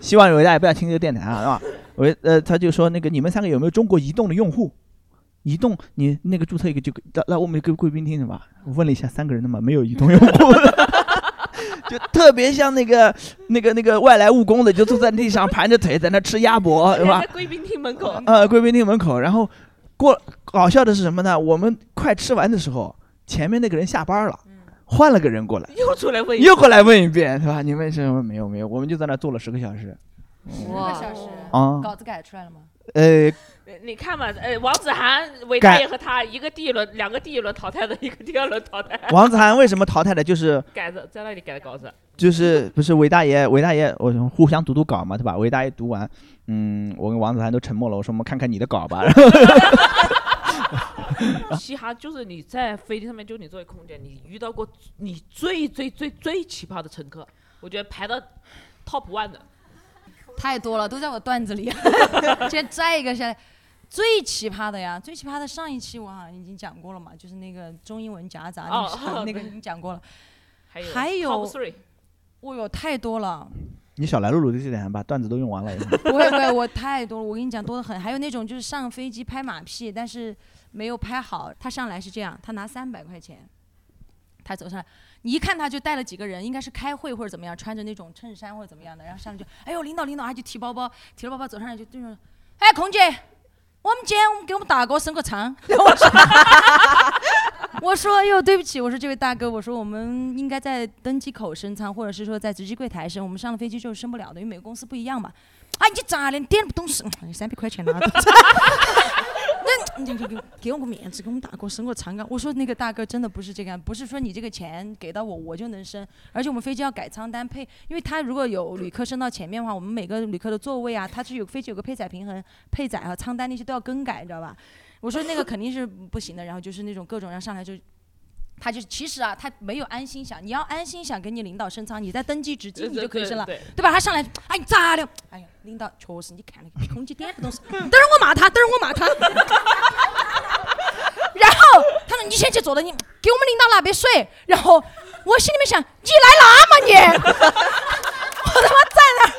希望伟大爷不要听这个电台啊，是吧？我呃，他就说那个你们三个有没有中国移动的用户？移动你那个注册一个就来来我们个贵宾厅是吧？我问了一下，三个人的嘛没有移动用户，就特别像那个那个那个外来务工的，就坐在地上盘着腿在那吃鸭脖，是吧？贵宾厅门口，呃，贵宾厅门口，然后过搞笑的是什么呢？我们快吃完的时候，前面那个人下班了，换了个人过来，又出来问又过来问一遍，是吧？你为什么没有没有，我们就在那坐了十个小时。十个小时啊稿子改出来了吗？呃，你看嘛，呃，王子涵、韦大爷和他一个第一轮，两个第一轮淘汰的，一个第二轮淘汰。王子涵为什么淘汰的？就是改的，在那里改的稿子。就是不是韦大爷，韦大爷，我们互相读读稿嘛，对吧？韦大爷读完，嗯，我跟王子涵都沉默了。我说我们看看你的稿吧。然 *laughs* 后 *laughs* 嘻哈就是你在飞机上面，就你作为空姐，你遇到过你最最最最奇葩的乘客，我觉得排到 top one 的。太多了，都在我段子里。*laughs* 先摘一个下来，最奇葩的呀，最奇葩的上一期我好像已经讲过了嘛，就是那个中英文夹杂那个哦哦那个已经讲过了。*laughs* 还有哦哟，太多了。你少来露露的这点，把段子都用完了。*laughs* 不会不会，我太多了，我跟你讲多得很。还有那种就是上飞机拍马屁，但是没有拍好，他上来是这样，他拿三百块钱，他走上来，你一看他就带了几个人，应该是开会或者怎么样，穿着那种衬衫或者怎么样的，然后上来就，哎呦领导领导，他就提包包，提了包包走上来就对着，哎空姐，我们今天我们给我们大哥升个舱，*laughs* *laughs* 我说，我说哎呦对不起，我说这位大哥，我说我们应该在登机口升舱，或者是说在值机柜台升，我们上了飞机就是升不了的，因为每个公司不一样嘛。啊，你咋的？你点都不懂事，*laughs* 哎三百块钱拿走。那你给给我个面子，给我们大哥升个舱啊！我说那个大哥真的不是这个样，不是说你这个钱给到我我就能升，而且我们飞机要改舱单配，因为他如果有旅客升到前面的话，我们每个旅客的座位啊，他是有飞机有个配载平衡、配载和舱单那些都要更改，你知道吧？我说那个肯定是不行的，然后就是那种各种，然后上来就。他就其实啊，他没有安心想，你要安心想给你领导升舱，你在登机值机你就可以升了，对吧？他上来，哎，你咋了？哎呀，领导确实，你看那个空姐点不懂事，等会儿我骂他，等会儿我骂他。*laughs* 然后他说：“你先去坐着，你给我们领导拿杯水。”然后我心里面想：“你来拿嘛你！” *laughs* 我他妈在那儿，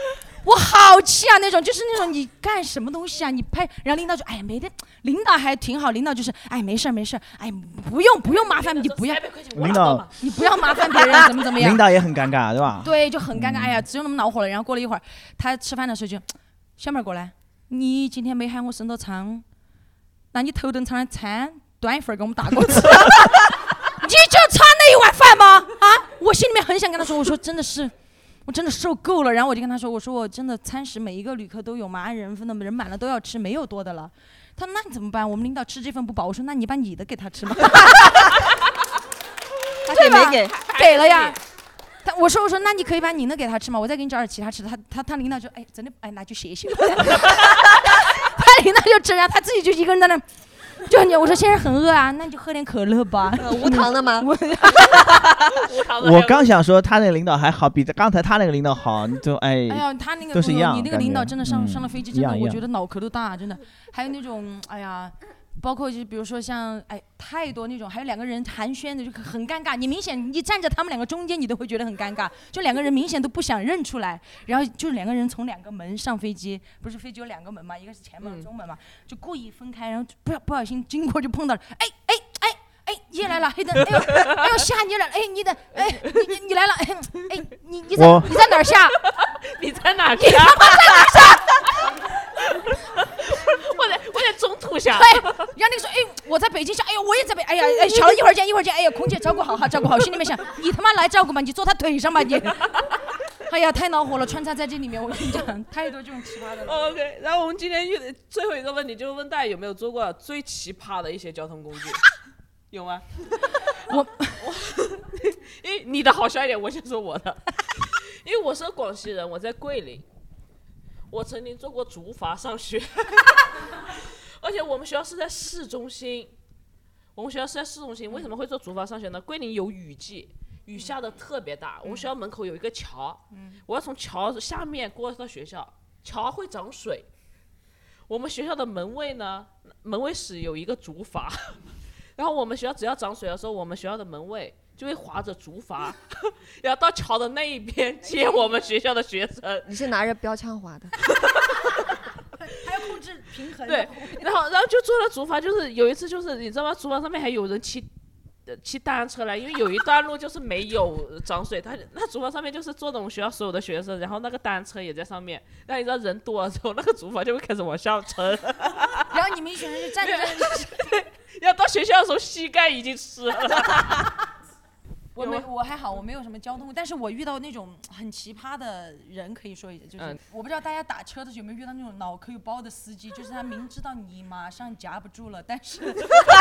我好气啊！那种就是那种你干什么东西啊？你拍，然后领导就哎呀没得，领导还挺好，领导就是哎没事儿没事儿，哎不用不用麻烦你不要，领导你不要麻烦别人怎么怎么样。领导也很尴尬，对吧？*laughs* 对，就很尴尬。哎呀，只有那么恼火了。然后过了一会儿，他吃饭的时候就，小妹儿过来，你今天没喊我升到舱，那你头等舱的餐端一份儿给我们大哥吃。*laughs* 你就差那一碗饭吗？啊！我心里面很想跟他说，我说真的是，我真的受够了。然后我就跟他说，我说我真的餐食每一个旅客都有嘛，按人分的，人满了都要吃，没有多的了。他说那你怎么办？我们领导吃这份不饱。我说那你把你的给他吃嘛。*laughs* 他？给没给给了呀。他我说我说那你可以把你的给他吃吗？我再给你找点其他吃的。他他他领导就哎真的哎那就谢谢。他领导就吃，然后 *laughs* 他自己就一个人在那。就你我说先生很饿啊，那你就喝点可乐吧。呃无糖的吗？*laughs* 我刚想说他那个领导还好，比刚才他那个领导好，你就哎，哎呀，他那个都是一样。你那个领导真的上、嗯上了飞机，真的我觉得脑壳都大，真的。还有那种哎呀，包括就比如说像哎太多那种，还有两个人寒暄的就很尴尬，你明显你站在他们两个中间，你都会觉得很尴尬，就两个人明显都不想认出来，然后就是两个人从两个门上飞机，不是飞机有两个门嘛，一个是前门、中门嘛，就故意分开，然后就不不小心经过就碰到了，哎哎哎。哎，你也来了，黑灯，哎呦，哎呦，吓你来了，哎，你的，哎，你你你来了，哎，哎，你你在你在哪儿下？*laughs* 你在哪你他妈在哪儿下？*laughs* 我在我在中途下。对，然后那个说，哎，我在北京下，哎呦，我也在北，哎呀，*laughs* 哎，巧了，一会儿见，一会儿见，哎呀，空姐照顾好哈，照顾好，心里面想，你他妈来照顾吧，你坐他腿上吧，你。*laughs* 哎呀，太恼火了，穿插在这里面，我跟你讲，太多这种奇葩的了。*laughs* OK，然后我们今天遇最后一个问题就是问大家有没有坐过最奇葩的一些交通工具，有吗？我我，因为你的好笑一点，我先说我的，因为我是个广西人，我在桂林，我曾经做过竹筏上学，*laughs* 而且我们学校是在市中心，我们学校是在市中心，为什么会坐竹筏上学呢？桂林有雨季。雨下的特别大，我们学校门口有一个桥，我要从桥下面过到学校，桥会涨水。我们学校的门卫呢，门卫室有一个竹筏，*laughs* 然后我们学校只要涨水的时候，我们学校的门卫就会划着竹筏，*laughs* 然后到桥的那一边接我们学校的学生。你是拿着标枪划的？*laughs* 还要控制平衡。对，然后然后就坐了竹筏，就是有一次就是你知道吗？竹筏上面还有人骑。骑单车来，因为有一段路就是没有涨水，他那竹筏上面就是坐的我们学校所有的学生，然后那个单车也在上面。*laughs* 那你知道人多了之后，那个竹筏就会开始往下沉，然后你们一群人就站在那里，要到学校的时候膝盖已经湿了。我没我还好，我没有什么交通，但是我遇到那种很奇葩的人，可以说一下，就是、嗯我不知道大家打车的时候有没有遇到那种脑壳有包的司机，就是他明知道你马上夹不住了，但是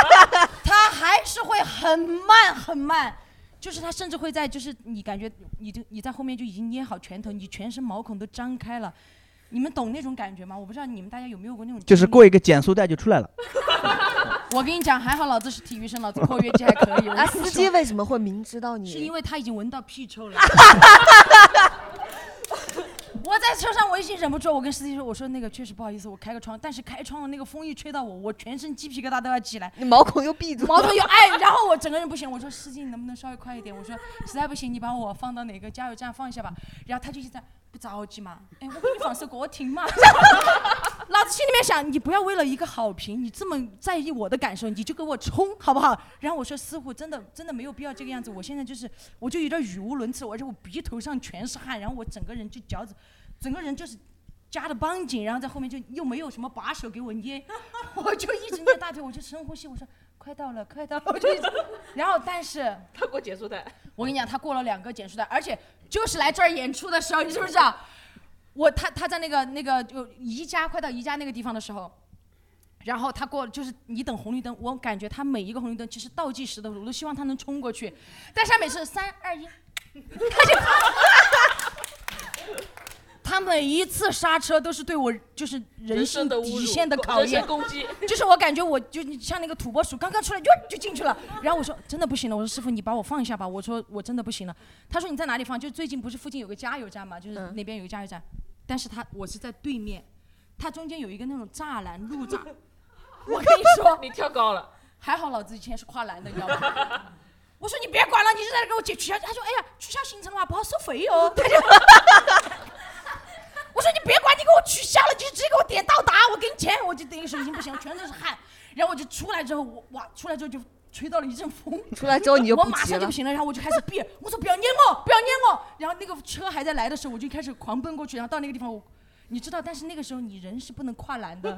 *laughs* 他还是会很慢很慢。就是他甚至会在，就是你感觉你就你在后面就已经捏好拳头，你全身毛孔都张开了，你们懂那种感觉吗？我不知道你们大家有没有过那种，就是过一个减速带就出来了。*laughs* 我跟你讲，还好老子是体育生，老子括约肌还可以。我跟啊，司机为什么会明知道你？是因为他已经闻到屁臭了。*laughs* 我在车上我已经忍不住，我跟司机说：“我说那个确实不好意思，我开个窗，但是开窗的那个风一吹到我，我全身鸡皮疙瘩都要起来，你毛孔又闭住，毛孔又哎，然后我整个人不行。我说司机，你能不能稍微快一点？我说实在不行，你把我放到哪个加油站放一下吧。然后他就一直在不着急嘛，哎，我给你放首歌听嘛。*laughs* 老子心里面想，你不要为了一个好评，你这么在意我的感受，你就给我冲好不好？然后我说师傅，真的真的没有必要这个样子，我现在就是我就有点语无伦次，而且我鼻头上全是汗，然后我整个人就脚趾，整个人就是。夹的绷紧，然后在后面就又没有什么把手给我捏，*laughs* 我就一直捏大腿，我就深呼吸，我说快到了，快到了，我就一直，*laughs* 然后但是他过减速带，我跟你讲，他过了两个减速带，而且就是来这儿演出的时候，你知不知道？我他他在那个那个就宜家快到宜家那个地方的时候，然后他过就是你等红绿灯，我感觉他每一个红绿灯其实倒计时的时候，我都希望他能冲过去，但是他每次三二一，他就。他每一次刹车都是对我就是人性底线的考验。就是我感觉我就像那个土拨鼠，刚刚出来就就进去了。然后我说真的不行了，我说师傅你把我放一下吧。我说我真的不行了。他说你在哪里放？就最近不是附近有个加油站嘛，就是那边有个加油站，但是他我是在对面，它中间有一个那种栅栏路障。*laughs* 我跟你说，你跳高了，还好老子以前是跨栏的，你知道吗？*laughs* 我说你别管了，你就在这给我解取消。他说哎呀取消行程的话不好收费哦。他就。*laughs* 我说你别管，你给我取消了，你就直接给我点到达，我给你钱。我就那个时候已经不行，全都是汗。然后我就出来之后，我哇，出来之后就吹到了一阵风。出来之后你就我不急了马上就不行了，然后我就开始憋，我说不要撵我，不要撵我。然后那个车还在来的时候，我就开始狂奔过去，然后到那个地方我，你知道，但是那个时候你人是不能跨栏的，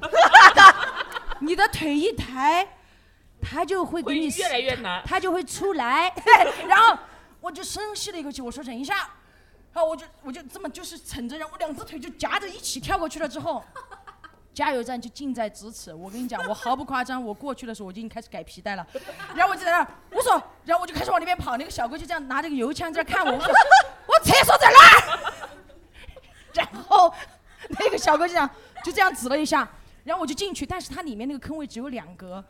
*laughs* 你的腿一抬，他就会给你会越来越难他就会出来。*laughs* 然后我就深吸了一口气，我说忍一下。然后我就我就这么就是撑着，然后我两只腿就夹着一起跳过去了之后，加油站就近在咫尺。我跟你讲，我毫不夸张，我过去的时候我就已经开始改皮带了，然后我就在那儿，我说，然后我就开始往那边跑，那个小哥就这样拿着个油枪在那看我，我说我厕所在哪？*laughs* 然后那个小哥就这样就这样指了一下，然后我就进去，但是它里面那个坑位只有两格，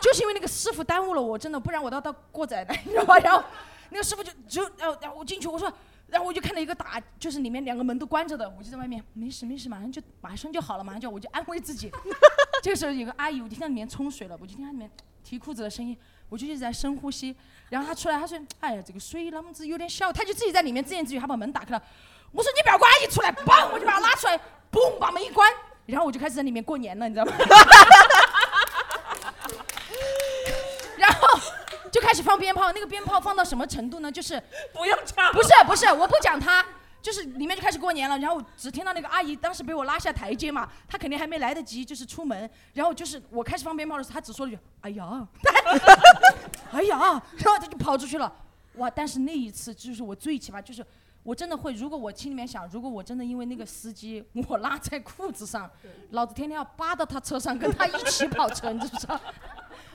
就是因为那个师傅耽误了我，真的，不然我都要到过载的，你知道吧？然后那个师傅就只有，然后然后我进去，我说，然后我就看到一个打，就是里面两个门都关着的，我就在外面，没事没事，马上就马上就好了，马上就，我就安慰自己。*laughs* 这个时候有个阿姨，我就听到里面冲水了，我就听到里面提裤子的声音，我就一直在深呼吸。然后她出来，她说：“哎呀，这个水啷么子有点小。”她就自己在里面自言自语，她把门打开了。我说：“你不要管阿姨出来！”嘣，我就把她拉出来，嘣，把门一关，然后我就开始在里面过年了，你知道吗？然后就开始放鞭炮，那个鞭炮放到什么程度呢？就是不用唱，不是不是，我不讲他，就是里面就开始过年了。然后只听到那个阿姨当时被我拉下台阶嘛，她肯定还没来得及就是出门，然后就是我开始放鞭炮的时候，她只说了一句“哎呀”，哎呀，然后她就跑出去了。哇！但是那一次就是我最奇葩，就是我真的会，如果我心里面想，如果我真的因为那个司机我拉在裤子上，老子天天要扒到他车上跟他一起跑车，你知不知道？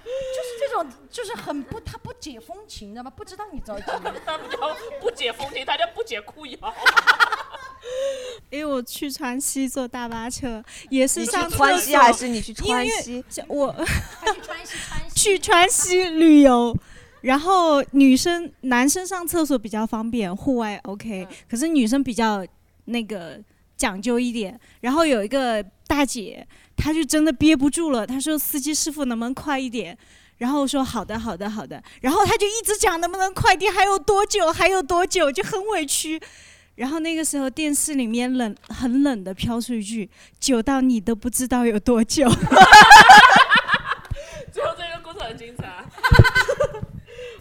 就是这种，就是很不，他不解风情，你知道吗？不知道你着急。*laughs* 他们叫不解风情，他叫不解裤腰。*laughs* 因为我去川西坐大巴车，也是你去上厕川西还是你去川西我去川西，川西 *laughs* 去川西旅游。然后女生、男生上厕所比较方便，户外 OK，、可是女生比较那个讲究一点。然后有一个大姐，他就真的憋不住了，他说：“司机师傅能不能快一点？”然后我说：“好的，好的，好的。”然后他就一直讲能不能快点，还有多久，还有多久，就很委屈。然后那个时候电视里面冷很冷的飘出一句：“久到你都不知道有多久。”最后这个故事很精彩。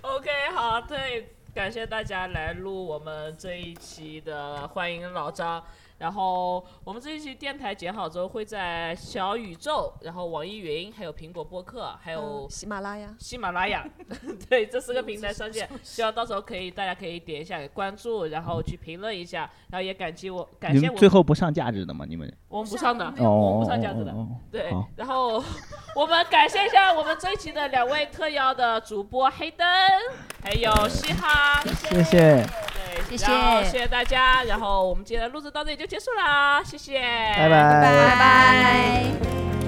OK，好，对，感谢大家来录我们这一期的欢迎老张。然后我们这一期电台剪好之后，会在小宇宙、然后网易云、还有苹果播客、还有喜马拉雅、喜马拉雅，*laughs* 对这四个平台上线。*laughs* 希望到时候可以大家可以点一下关注，然后去评论一下，然后也感激我感谢我最后不上价值的吗？你们？我们不上的，哦我们不上价值的。对，然后 *laughs* 我们感谢一下我们这一期的两位特邀的主播黑灯，还有嘻哈，谢谢然后谢谢谢大家，然后我们今天的录制到这里就结束啦，谢谢，拜拜。拜拜。